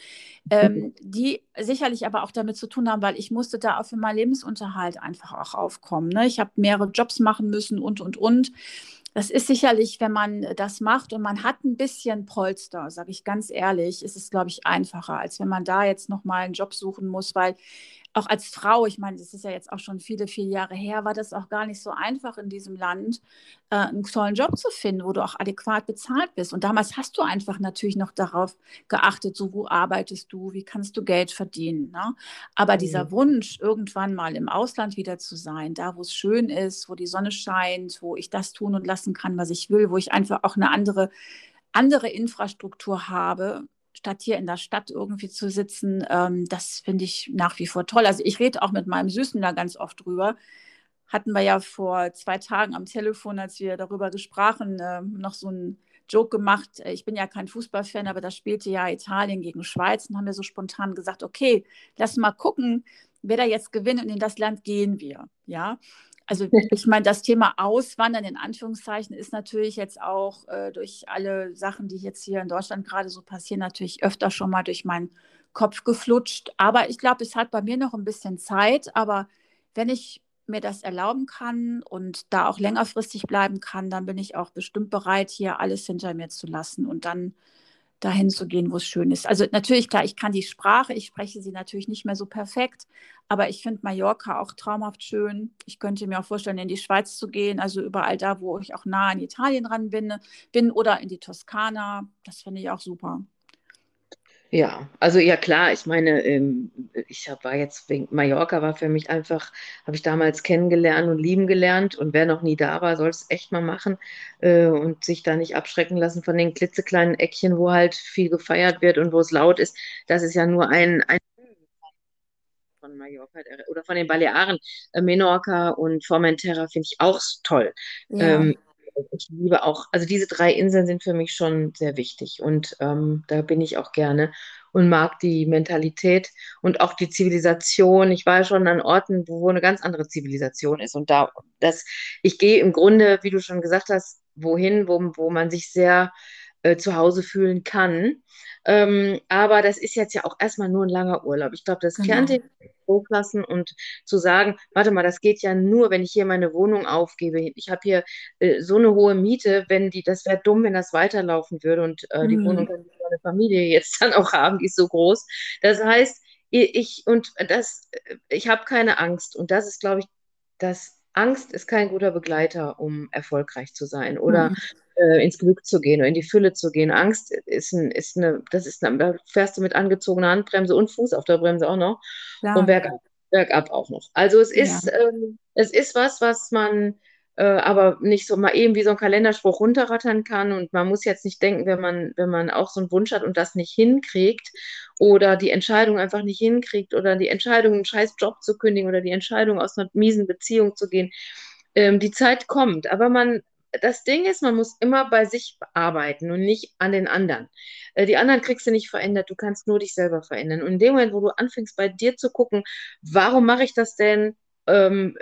ähm, die sicherlich aber auch damit zu tun haben, weil ich musste da auch für meinen Lebensunterhalt einfach auch aufkommen. Ne? Ich habe mehrere Jobs machen müssen und, und, und. Das ist sicherlich, wenn man das macht und man hat ein bisschen Polster, sage ich ganz ehrlich, ist es, glaube ich, einfacher, als wenn man da jetzt nochmal einen Job suchen muss, weil auch als Frau, ich meine, das ist ja jetzt auch schon viele, viele Jahre her, war das auch gar nicht so einfach in diesem Land, äh, einen tollen Job zu finden, wo du auch adäquat bezahlt bist. Und damals hast du einfach natürlich noch darauf geachtet, so wo arbeitest du, wie kannst du Geld verdienen. Ne? Aber mhm. dieser Wunsch, irgendwann mal im Ausland wieder zu sein, da wo es schön ist, wo die Sonne scheint, wo ich das tun und lassen kann, was ich will, wo ich einfach auch eine andere andere Infrastruktur habe, statt hier in der Stadt irgendwie zu sitzen, ähm, das finde ich nach wie vor toll. Also ich rede auch mit meinem Süßen da ganz oft drüber. Hatten wir ja vor zwei Tagen am Telefon, als wir darüber gesprachen, äh, noch so einen Joke gemacht. Ich bin ja kein Fußballfan, aber da spielte ja Italien gegen Schweiz und haben wir so spontan gesagt, okay, lass mal gucken, wer da jetzt gewinnt und in das Land gehen wir. Ja, also ich meine, das Thema Auswandern in Anführungszeichen ist natürlich jetzt auch äh, durch alle Sachen, die jetzt hier in Deutschland gerade so passieren, natürlich öfter schon mal durch meinen Kopf geflutscht. Aber ich glaube, es hat bei mir noch ein bisschen Zeit. Aber wenn ich mir das erlauben kann und da auch längerfristig bleiben kann, dann bin ich auch bestimmt bereit, hier alles hinter mir zu lassen und dann dahin zu gehen, wo es schön ist. Also natürlich, klar, ich kann die Sprache, ich spreche sie natürlich nicht mehr so perfekt, aber ich finde Mallorca auch traumhaft schön. Ich könnte mir auch vorstellen, in die Schweiz zu gehen, also überall da, wo ich auch nah an Italien ran bin, bin oder in die Toskana. Das finde ich auch super. Ja, also ja klar, ich meine, ähm, ich war jetzt wegen Mallorca war für mich einfach, habe ich damals kennengelernt und lieben gelernt und wer noch nie da war, soll es echt mal machen äh, und sich da nicht abschrecken lassen von den klitzekleinen Eckchen, wo halt viel gefeiert wird und wo es laut ist. Das ist ja nur ein, ein von Mallorca oder von den Balearen, äh, Menorca und Formentera finde ich auch toll. Ja. Ähm, ich liebe auch, also diese drei Inseln sind für mich schon sehr wichtig und ähm, da bin ich auch gerne und mag die Mentalität und auch die Zivilisation. Ich war schon an Orten, wo eine ganz andere Zivilisation ist und da, das, ich gehe im Grunde, wie du schon gesagt hast, wohin, wo, wo man sich sehr äh, zu Hause fühlen kann. Ähm, aber das ist jetzt ja auch erstmal nur ein langer Urlaub. Ich glaube, das genau. Kernthema hochlassen und zu sagen, warte mal, das geht ja nur, wenn ich hier meine Wohnung aufgebe. Ich habe hier äh, so eine hohe Miete, wenn die, das wäre dumm, wenn das weiterlaufen würde und äh, die mhm. Wohnung kann meine Familie jetzt dann auch haben, die ist so groß. Das heißt, ich und das, äh, ich habe keine Angst und das ist, glaube ich, das Angst ist kein guter Begleiter, um erfolgreich zu sein oder mhm äh, ins Glück zu gehen oder in die Fülle zu gehen. Angst ist, ein, ist eine, das ist eine, da fährst du mit angezogener Handbremse und Fuß auf der Bremse auch noch Klar. und bergab, bergab auch noch. Also es ist, ja. ähm, es ist was, was man äh, aber nicht so mal eben wie so ein Kalenderspruch runterrattern kann und man muss jetzt nicht denken, wenn man, wenn man auch so einen Wunsch hat und das nicht hinkriegt oder die Entscheidung einfach nicht hinkriegt oder die Entscheidung, einen scheiß Job zu kündigen oder die Entscheidung, aus einer miesen Beziehung zu gehen, ähm, die Zeit kommt, aber man, das Ding ist, man muss immer bei sich arbeiten und nicht an den anderen. Äh, die anderen kriegst du nicht verändert, du kannst nur dich selber verändern. Und in dem Moment, wo du anfängst, bei dir zu gucken, warum mache ich das denn? Ähm,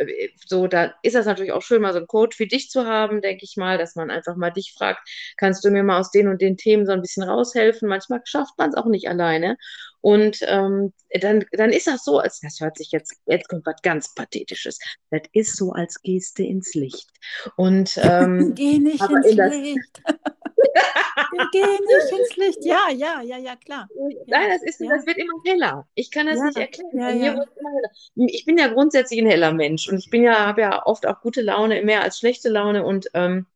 so, da ist das natürlich auch schön, mal so einen Coach wie dich zu haben, denke ich mal, dass man einfach mal dich fragt, kannst du mir mal aus den und den Themen so ein bisschen raushelfen? Manchmal schafft man es auch nicht alleine. Und ähm, dann, dann ist das so, als das hört sich jetzt, jetzt kommt was ganz Pathetisches. Das ist so, als gehst du ins Licht. Und ähm, geh nicht ins Licht. Geh nicht ins Licht. Ja, ja, ja, ja, klar. Nein, das, ist, ja. das wird immer heller. Ich kann das ja. nicht erklären. Ja, ja. Ich bin ja grundsätzlich ein heller Mensch und ich bin ja, habe ja oft auch gute Laune, mehr als schlechte Laune und ähm,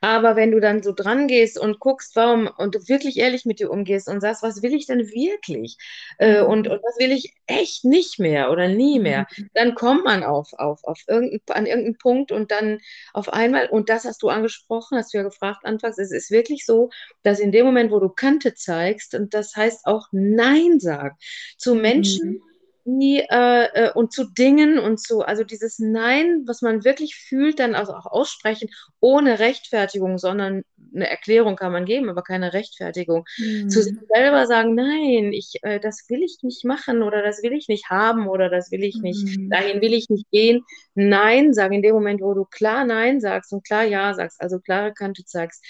aber wenn du dann so dran gehst und guckst, warum, und du wirklich ehrlich mit dir umgehst und sagst, was will ich denn wirklich? Äh, mhm. und, und was will ich echt nicht mehr oder nie mehr? Mhm. Dann kommt man auf, auf, auf irgendein, an irgendeinen Punkt und dann auf einmal, und das hast du angesprochen, hast du ja gefragt anfangs, es ist wirklich so, dass in dem Moment, wo du Kante zeigst, und das heißt auch Nein sagen zu Menschen, mhm die äh, äh, und zu Dingen und zu, also dieses Nein, was man wirklich fühlt, dann also auch aussprechen, ohne Rechtfertigung, sondern eine Erklärung kann man geben, aber keine Rechtfertigung. Mhm. Zu sich selber sagen, nein, ich, äh, das will ich nicht machen oder das will ich nicht haben oder das will ich nicht, mhm. dahin will ich nicht gehen. Nein, sagen in dem Moment, wo du klar Nein sagst und klar Ja sagst, also klare Kante zeigst,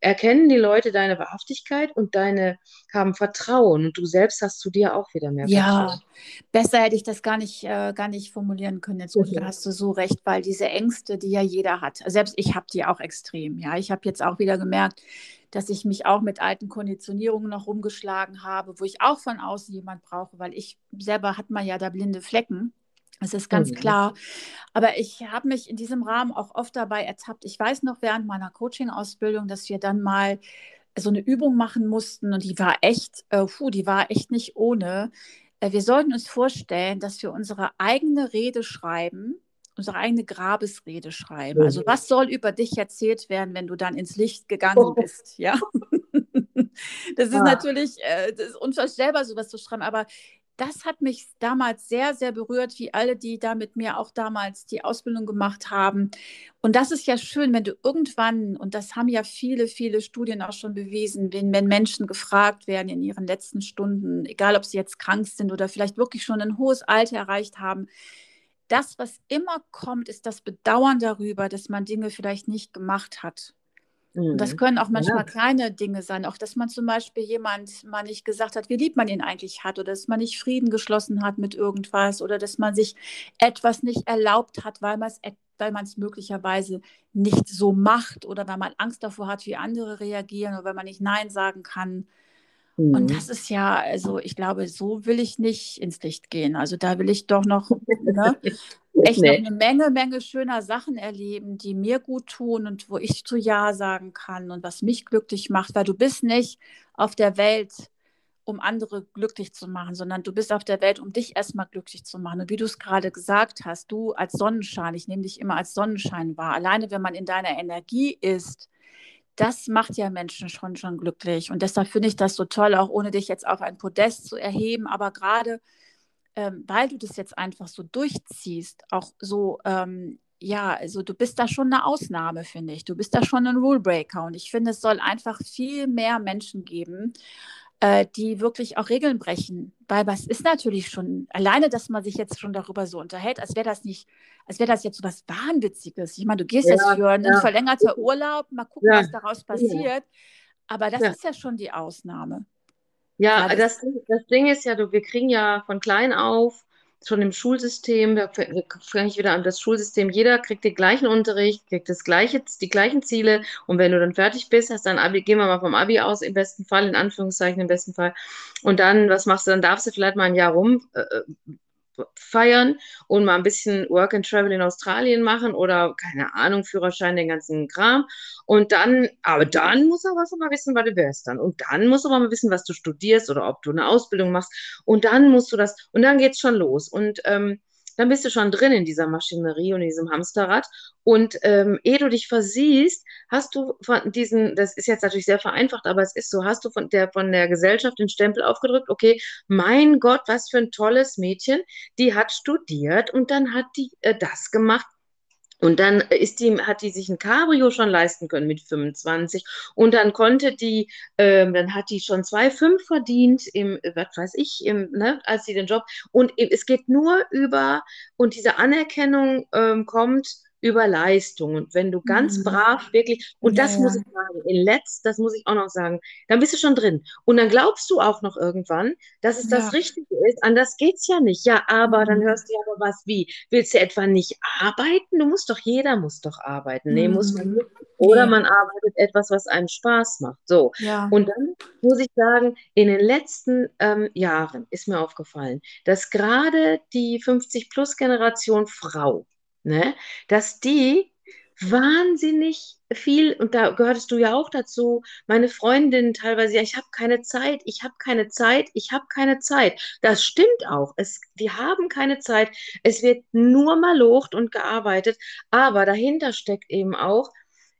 erkennen die Leute deine Wahrhaftigkeit und deine haben Vertrauen und du selbst hast zu dir auch wieder mehr ja, Vertrauen. Ja, besser hätte ich das gar nicht, äh, gar nicht formulieren können. Jetzt okay. hast du so recht, weil diese Ängste, die ja jeder hat, selbst ich habe die auch extrem. Ja, ich habe jetzt auch wieder gemerkt, dass ich mich auch mit alten Konditionierungen noch rumgeschlagen habe, wo ich auch von außen jemand brauche, weil ich selber hat man ja da blinde Flecken. Das ist ganz mhm. klar. Aber ich habe mich in diesem Rahmen auch oft dabei ertappt. Ich weiß noch während meiner Coaching-Ausbildung, dass wir dann mal so eine Übung machen mussten und die war echt, äh, puh, die war echt nicht ohne. Äh, wir sollten uns vorstellen, dass wir unsere eigene Rede schreiben, unsere eigene Grabesrede schreiben. Also was soll über dich erzählt werden, wenn du dann ins Licht gegangen bist, ja? Das ist ja. natürlich äh, das ist unvorstellbar, sowas zu schreiben, aber das hat mich damals sehr, sehr berührt, wie alle, die da mit mir auch damals die Ausbildung gemacht haben. Und das ist ja schön, wenn du irgendwann, und das haben ja viele, viele Studien auch schon bewiesen, wenn, wenn Menschen gefragt werden in ihren letzten Stunden, egal ob sie jetzt krank sind oder vielleicht wirklich schon ein hohes Alter erreicht haben, das, was immer kommt, ist das Bedauern darüber, dass man Dinge vielleicht nicht gemacht hat. Das mhm. können auch manchmal ja. kleine Dinge sein, auch dass man zum Beispiel jemand mal nicht gesagt hat, wie lieb man ihn eigentlich hat, oder dass man nicht Frieden geschlossen hat mit irgendwas, oder dass man sich etwas nicht erlaubt hat, weil man es weil man es möglicherweise nicht so macht oder weil man Angst davor hat, wie andere reagieren oder weil man nicht Nein sagen kann. Mhm. Und das ist ja, also ich glaube, so will ich nicht ins Licht gehen. Also da will ich doch noch ne, echt nee. noch eine Menge, Menge schöner Sachen erleben, die mir gut tun und wo ich zu Ja sagen kann und was mich glücklich macht, weil du bist nicht auf der Welt, um andere glücklich zu machen, sondern du bist auf der Welt, um dich erstmal glücklich zu machen. Und wie du es gerade gesagt hast, du als Sonnenschein, ich nehme dich immer als Sonnenschein wahr, alleine wenn man in deiner Energie ist, das macht ja Menschen schon, schon glücklich. Und deshalb finde ich das so toll, auch ohne dich jetzt auf ein Podest zu erheben, aber gerade ähm, weil du das jetzt einfach so durchziehst, auch so, ähm, ja, also du bist da schon eine Ausnahme, finde ich. Du bist da schon ein Rulebreaker. Und ich finde, es soll einfach viel mehr Menschen geben, äh, die wirklich auch Regeln brechen. Weil was ist natürlich schon, alleine, dass man sich jetzt schon darüber so unterhält, als wäre das nicht, als wäre das jetzt so was Wahnwitziges. Ich meine, du gehst ja, jetzt für einen ja. verlängerten Urlaub, mal gucken, ja. was daraus passiert. Aber das ist ja schon die Ausnahme. Ja, das, das Ding ist ja, du, wir kriegen ja von klein auf schon im Schulsystem, da fange ich wieder an, das Schulsystem, jeder kriegt den gleichen Unterricht, kriegt das gleiche, die gleichen Ziele und wenn du dann fertig bist, hast dann Abi, gehen wir mal vom Abi aus, im besten Fall, in Anführungszeichen im besten Fall und dann, was machst du, dann darfst du vielleicht mal ein Jahr rum äh, feiern und mal ein bisschen Work and Travel in Australien machen oder keine Ahnung, Führerschein, den ganzen Kram. Und dann, aber dann muss er was mal wissen, was du wärst dann. Und dann musst du aber mal wissen, was du studierst oder ob du eine Ausbildung machst. Und dann musst du das, und dann geht's schon los. Und ähm, dann bist du schon drin in dieser Maschinerie und in diesem Hamsterrad. Und ähm, ehe du dich versiehst, hast du von diesen, das ist jetzt natürlich sehr vereinfacht, aber es ist so, hast du von der, von der Gesellschaft den Stempel aufgedrückt, okay, mein Gott, was für ein tolles Mädchen, die hat studiert und dann hat die äh, das gemacht, und dann ist die, hat die sich ein Cabrio schon leisten können mit 25. Und dann konnte die, ähm, dann hat die schon 2,5 verdient im, was weiß ich, im, ne, als sie den Job. Und es geht nur über, und diese Anerkennung ähm, kommt über Leistung. Und wenn du ganz mhm. brav wirklich, und ja, das muss ich sagen, in Letzt, das muss ich auch noch sagen, dann bist du schon drin. Und dann glaubst du auch noch irgendwann, dass es ja. das Richtige ist. Anders geht es ja nicht. Ja, aber mhm. dann hörst du ja aber was wie. Willst du etwa nicht arbeiten? Du musst doch, jeder muss doch arbeiten. Nee, mhm. muss man nicht. Oder man arbeitet etwas, was einem Spaß macht. So. Ja. Und dann muss ich sagen, in den letzten ähm, Jahren ist mir aufgefallen, dass gerade die 50-Plus-Generation Frau, ne, dass die wahnsinnig viel, und da gehörtest du ja auch dazu, meine Freundin teilweise, ja, ich habe keine Zeit, ich habe keine Zeit, ich habe keine Zeit. Das stimmt auch. Es, die haben keine Zeit. Es wird nur mal locht und gearbeitet, aber dahinter steckt eben auch,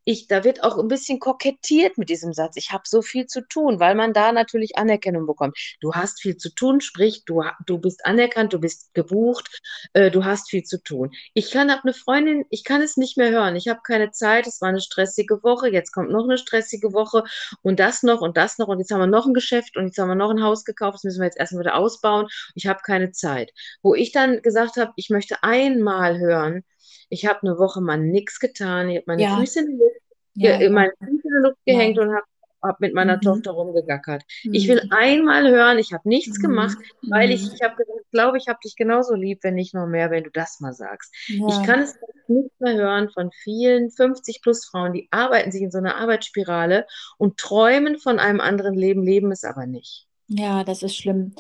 ich, da wird auch ein bisschen kokettiert mit diesem Satz. Ich habe so viel zu tun, weil man da natürlich Anerkennung bekommt. Du hast viel zu tun, sprich, du, du bist anerkannt, du bist gebucht, äh, du hast viel zu tun. Ich kann ab eine Freundin, ich kann es nicht mehr hören. Ich habe keine Zeit, es war eine stressige Woche, jetzt kommt noch eine stressige Woche und das noch und das noch und jetzt haben wir noch ein Geschäft und jetzt haben wir noch ein Haus gekauft, das müssen wir jetzt erstmal wieder ausbauen. Ich habe keine Zeit. Wo ich dann gesagt habe, ich möchte einmal hören, ich habe eine Woche mal nichts getan. Ich habe meine ja. Füße in die Luft, ja. meine Füße in die Luft gehängt ja. und habe hab mit meiner mhm. Tochter rumgegackert. Mhm. Ich will einmal hören, ich habe nichts mhm. gemacht, weil ich, mhm. ich habe gesagt, ich glaube, ich habe dich genauso lieb, wenn nicht noch mehr, wenn du das mal sagst. Ja. Ich kann es nicht mehr hören von vielen 50 plus Frauen, die arbeiten sich in so einer Arbeitsspirale und träumen von einem anderen Leben, leben es aber nicht. Ja, das ist schlimm.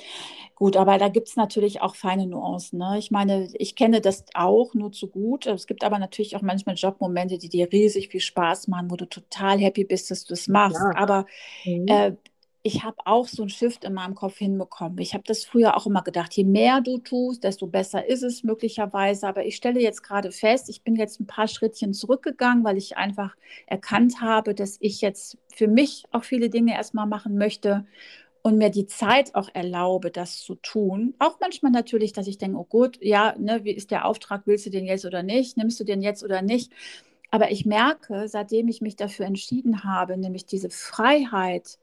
Gut, aber da gibt es natürlich auch feine Nuancen. Ne? Ich meine, ich kenne das auch nur zu gut. Es gibt aber natürlich auch manchmal Jobmomente, die dir riesig viel Spaß machen, wo du total happy bist, dass du es machst. Ja. Aber mhm. äh, ich habe auch so ein Shift in meinem Kopf hinbekommen. Ich habe das früher auch immer gedacht, je mehr du tust, desto besser ist es möglicherweise. Aber ich stelle jetzt gerade fest, ich bin jetzt ein paar Schrittchen zurückgegangen, weil ich einfach erkannt habe, dass ich jetzt für mich auch viele Dinge erstmal machen möchte und mir die Zeit auch erlaube, das zu tun. Auch manchmal natürlich, dass ich denke, oh gut, ja, ne, wie ist der Auftrag, willst du den jetzt oder nicht, nimmst du den jetzt oder nicht. Aber ich merke, seitdem ich mich dafür entschieden habe, nämlich diese Freiheit,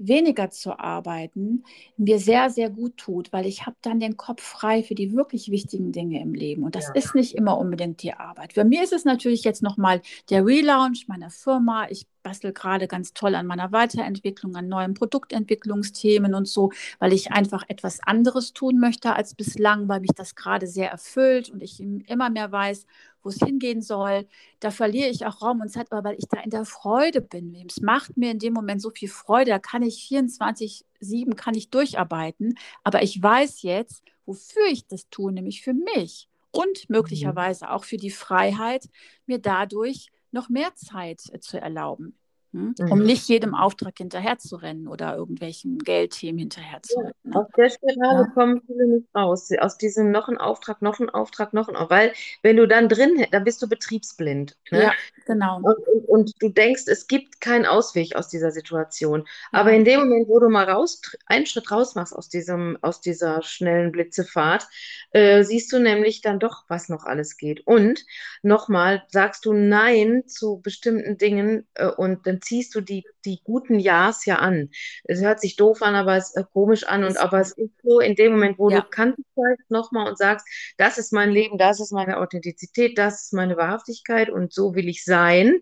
weniger zu arbeiten, mir sehr, sehr gut tut, weil ich habe dann den Kopf frei für die wirklich wichtigen Dinge im Leben. Und das ja. ist nicht immer unbedingt die Arbeit. Für mich ist es natürlich jetzt nochmal der Relaunch meiner Firma. Ich bastel gerade ganz toll an meiner Weiterentwicklung, an neuen Produktentwicklungsthemen und so, weil ich einfach etwas anderes tun möchte als bislang, weil mich das gerade sehr erfüllt und ich immer mehr weiß, wo es hingehen soll. Da verliere ich auch Raum und Zeit, aber weil ich da in der Freude bin. Es macht mir in dem Moment so viel Freude, da kann ich 24-7 kann ich durcharbeiten, aber ich weiß jetzt, wofür ich das tue, nämlich für mich und mhm. möglicherweise auch für die Freiheit, mir dadurch noch mehr Zeit äh, zu erlauben. Hm? Mhm. Um nicht jedem Auftrag hinterherzurennen oder irgendwelchen Geldthemen hinterherzurennen. Ja, ne? Aus der Spirale ja. kommen viele nicht raus. Aus diesem noch ein Auftrag, noch ein Auftrag, noch ein Auftrag. Weil wenn du dann drin, dann bist du betriebsblind. Ne? Ja, genau. Und, und, und, du denkst, es gibt keinen Ausweg aus dieser Situation. Ja. Aber in dem Moment, wo du mal raus, einen Schritt raus machst aus, diesem, aus dieser schnellen Blitzefahrt, äh, siehst du nämlich dann doch, was noch alles geht. Und nochmal, sagst du Nein zu bestimmten Dingen äh, und dann ziehst du die, die guten Ja's ja an. Es hört sich doof an, aber es ist komisch an. Und aber es ist so, in dem Moment, wo ja. du Kante zeigst nochmal und sagst, das ist mein Leben, das ist meine Authentizität, das ist meine Wahrhaftigkeit und so will ich sein.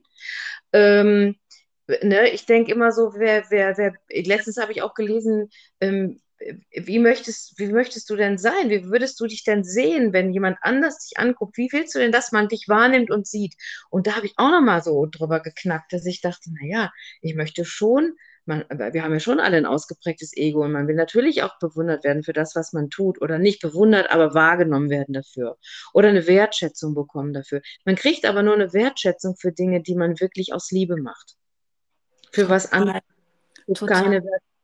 Ähm, ne, ich denke immer so, wer, wer, wer, letztens habe ich auch gelesen, ähm, wie möchtest, wie möchtest du denn sein? Wie würdest du dich denn sehen, wenn jemand anders dich anguckt? Wie willst du denn, dass man dich wahrnimmt und sieht? Und da habe ich auch nochmal so drüber geknackt, dass ich dachte, naja, ich möchte schon, man, wir haben ja schon alle ein ausgeprägtes Ego und man will natürlich auch bewundert werden für das, was man tut oder nicht bewundert, aber wahrgenommen werden dafür oder eine Wertschätzung bekommen dafür. Man kriegt aber nur eine Wertschätzung für Dinge, die man wirklich aus Liebe macht. Für was anderes. Keine Wertschätzung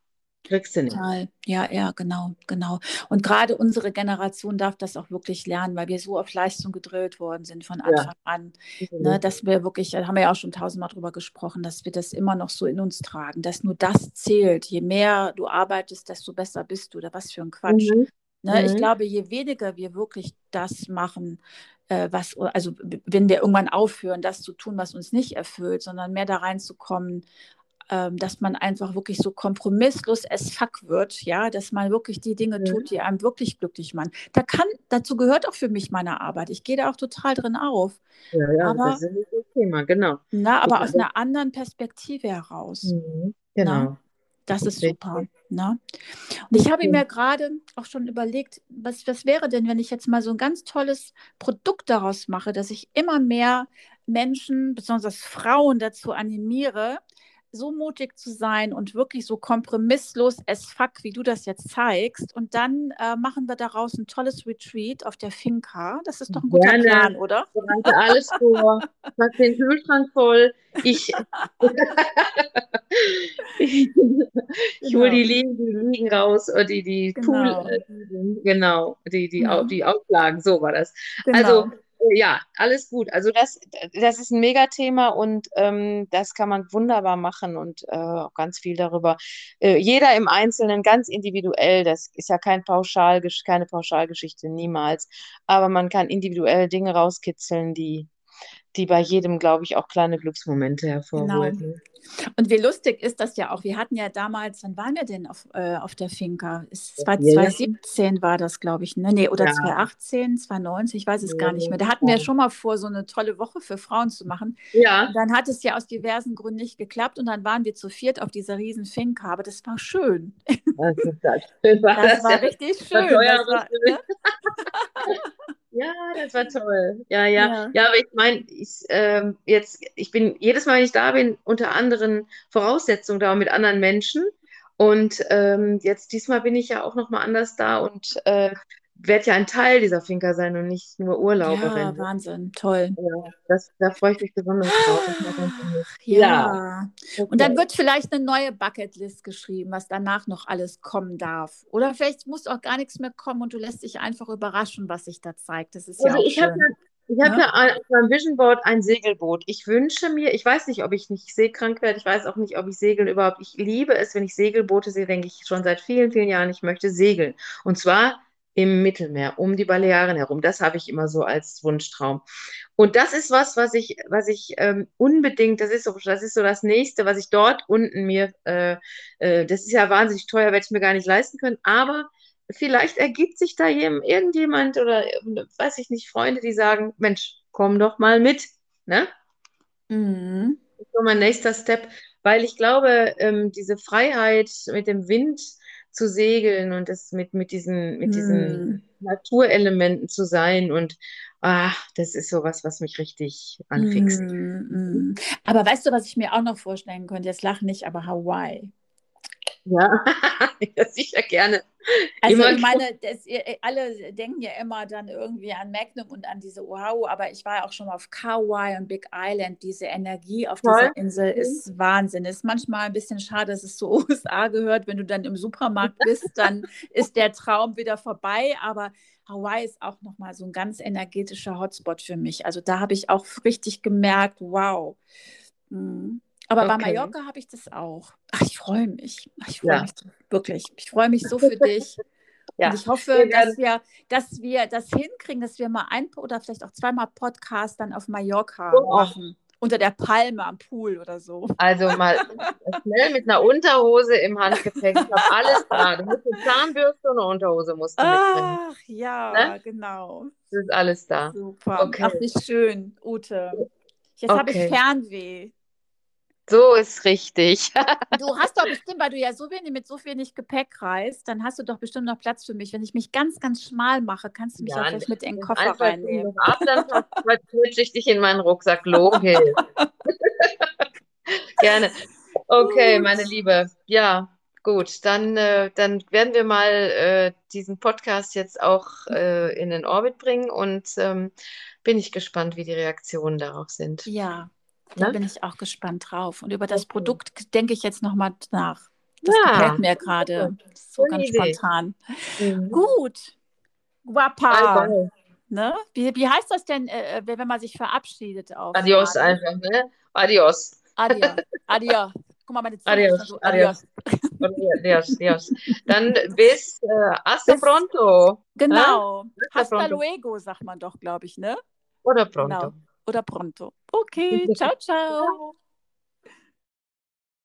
Kriegst du nicht. Total. Ja, ja, genau, genau. Und gerade unsere Generation darf das auch wirklich lernen, weil wir so auf Leistung gedrillt worden sind von Anfang ja. an. Ne, dass wir wirklich, da haben wir ja auch schon tausendmal drüber gesprochen, dass wir das immer noch so in uns tragen, dass nur das zählt. Je mehr du arbeitest, desto besser bist du. Oder was für ein Quatsch. Mhm. Ne, mhm. Ich glaube, je weniger wir wirklich das machen, äh, was, also wenn wir irgendwann aufhören, das zu tun, was uns nicht erfüllt, sondern mehr da reinzukommen, ähm, dass man einfach wirklich so kompromisslos as fuck wird, ja, dass man wirklich die Dinge mhm. tut, die einem wirklich glücklich machen. Da kann, dazu gehört auch für mich meine Arbeit. Ich gehe da auch total drin auf. Ja, ja, aber, das ist ein Thema, genau. Na, aber aus einer anderen Perspektive heraus. Mhm, genau. Na, das ist super. Ne? Und ich habe mir gerade auch schon überlegt, was, was wäre denn, wenn ich jetzt mal so ein ganz tolles Produkt daraus mache, dass ich immer mehr Menschen, besonders Frauen dazu animiere, so mutig zu sein und wirklich so kompromisslos as fuck, wie du das jetzt zeigst. Und dann äh, machen wir daraus ein tolles Retreat auf der Finca. Das ist doch ein guter Gerne. Plan, oder? Ich bereite alles vor. Ich mache den Kühlschrank voll. Ich, ich, genau. hole die Liegen, die Liegen raus, oder die, die genau. Pool, äh, genau, die, die, ja. die Auflagen, so war das. Genau. Also ja, alles gut. Also das, das ist ein Megathema und ähm, das kann man wunderbar machen und äh, auch ganz viel darüber. Äh, jeder im Einzelnen, ganz individuell, das ist ja kein Pauschal, keine Pauschalgeschichte, niemals. Aber man kann individuell Dinge rauskitzeln, die, die bei jedem, glaube ich, auch kleine Glücksmomente hervorholen. Genau. Und wie lustig ist das ja auch. Wir hatten ja damals, wann waren wir denn auf, äh, auf der Finca? Es war 2017 war das, glaube ich. Ne? Nee, oder ja. 2018, 2019, ich weiß es ja. gar nicht mehr. Da hatten wir schon mal vor, so eine tolle Woche für Frauen zu machen. Ja. Und dann hat es ja aus diversen Gründen nicht geklappt und dann waren wir zu viert auf dieser riesen Finca. Aber das war schön. Das, das, war, das war richtig schön. War war, ne? Ja, das war toll. Ja, ja. Ja, ja aber ich meine, ich, ähm, jetzt, ich bin jedes Mal, wenn ich da bin, unter anderen Voraussetzungen da mit anderen Menschen. Und ähm, jetzt diesmal bin ich ja auch nochmal anders da und äh, werde ja ein Teil dieser Finca sein und nicht nur Urlauberin. Ja, Wahnsinn, toll. Ja, das, da freue ich mich besonders drauf. Ja. ja. Und dann wird vielleicht eine neue Bucketlist geschrieben, was danach noch alles kommen darf. Oder vielleicht muss auch gar nichts mehr kommen und du lässt dich einfach überraschen, was sich da zeigt. Das ist also ja auch ich schön. Ich habe ja, ja auf meinem Vision Board ein Segelboot. Ich wünsche mir, ich weiß nicht, ob ich nicht seekrank werde, ich weiß auch nicht, ob ich segeln überhaupt. Ich liebe es, wenn ich Segelboote sehe, denke ich schon seit vielen, vielen Jahren, ich möchte segeln. Und zwar im Mittelmeer, um die Balearen herum. Das habe ich immer so als Wunschtraum. Und das ist was, was ich, was ich ähm, unbedingt, das ist so, das ist so das nächste, was ich dort unten mir, äh, äh, das ist ja wahnsinnig teuer, werde ich mir gar nicht leisten können, aber vielleicht ergibt sich da irgendjemand oder weiß ich nicht, Freunde, die sagen, Mensch, komm doch mal mit, ne? Mhm. Das ist so mein nächster Step, weil ich glaube, ähm, diese Freiheit mit dem Wind, zu segeln und das mit, mit diesen, mit diesen mm. Naturelementen zu sein und ach, das ist sowas, was mich richtig anfixt. Mm, mm. Aber weißt du, was ich mir auch noch vorstellen könnte? Jetzt lach nicht, aber Hawaii. Ja, ja sicher gerne. Also Immer ich meine, das, alle denken ja immer dann irgendwie an Magnum und an diese Oahu, aber ich war ja auch schon mal auf Kauai und Big Island. Diese Energie auf Toll. dieser Insel ist Wahnsinn. Ist manchmal ein bisschen schade, dass es zu USA gehört. Wenn du dann im Supermarkt bist, dann ist der Traum wieder vorbei. Aber Hawaii ist auch nochmal so ein ganz energetischer Hotspot für mich. Also da habe ich auch richtig gemerkt, wow. Mhm. Aber bei Okay. Mallorca habe ich das auch. Ach, ich freue mich. Ach, ich freue Ja. mich so- wirklich. Ich freue mich so für dich. Ja. Und ich hoffe, dass wir, dass wir das hinkriegen, dass wir mal ein oder vielleicht auch zweimal Podcast dann auf Mallorca Oh. machen. Unter der Palme am Pool oder so. Also mal schnell mit einer Unterhose im Handgepäck. Ich habe alles da. Du musst eine Zahnbürste und eine Unterhose musst du mitbringen. Ach ja, Ne? genau. Das ist alles da. Super. Okay. Ach, wie schön, Ute. Jetzt habe ich Okay. Fernweh. So ist richtig. Du hast doch bestimmt, weil du ja so wenig mit so wenig Gepäck reist, dann hast du doch bestimmt noch Platz für mich. Wenn ich mich ganz, ganz schmal mache, kannst du mich ja, Ja, vielleicht mit in den Koffer reinnehmen. Ab, dann verquetsche ich dich in meinen Rucksack. Logisch. Gerne. Okay, Gut. meine Liebe. Ja, gut. Dann, äh, dann werden wir mal äh, diesen Podcast jetzt auch äh, in den Orbit bringen und ähm, bin ich gespannt, wie die Reaktionen darauf sind. Ja, da Ne? bin ich auch gespannt drauf. Und über das Okay. Produkt denke ich jetzt nochmal nach. Das Ja, gefällt mir gerade. So Schöne ganz Idee. spontan. Mhm. Gut. Guapa. Ne? Wie, wie heißt das denn, äh, wenn wenn man sich verabschiedet auf Adios Bali? einfach, ne? Adios. Adios. Adios. Guck mal, meine Zunge Adios, so. adios. Adios. Adios, adios. Dann bis äh, hasta Bis- pronto. Genau. Hasta Hasta pronto. luego, sagt man doch, glaube ich, ne? Oder pronto. Genau. Oder pronto. Okay, ciao, ciao.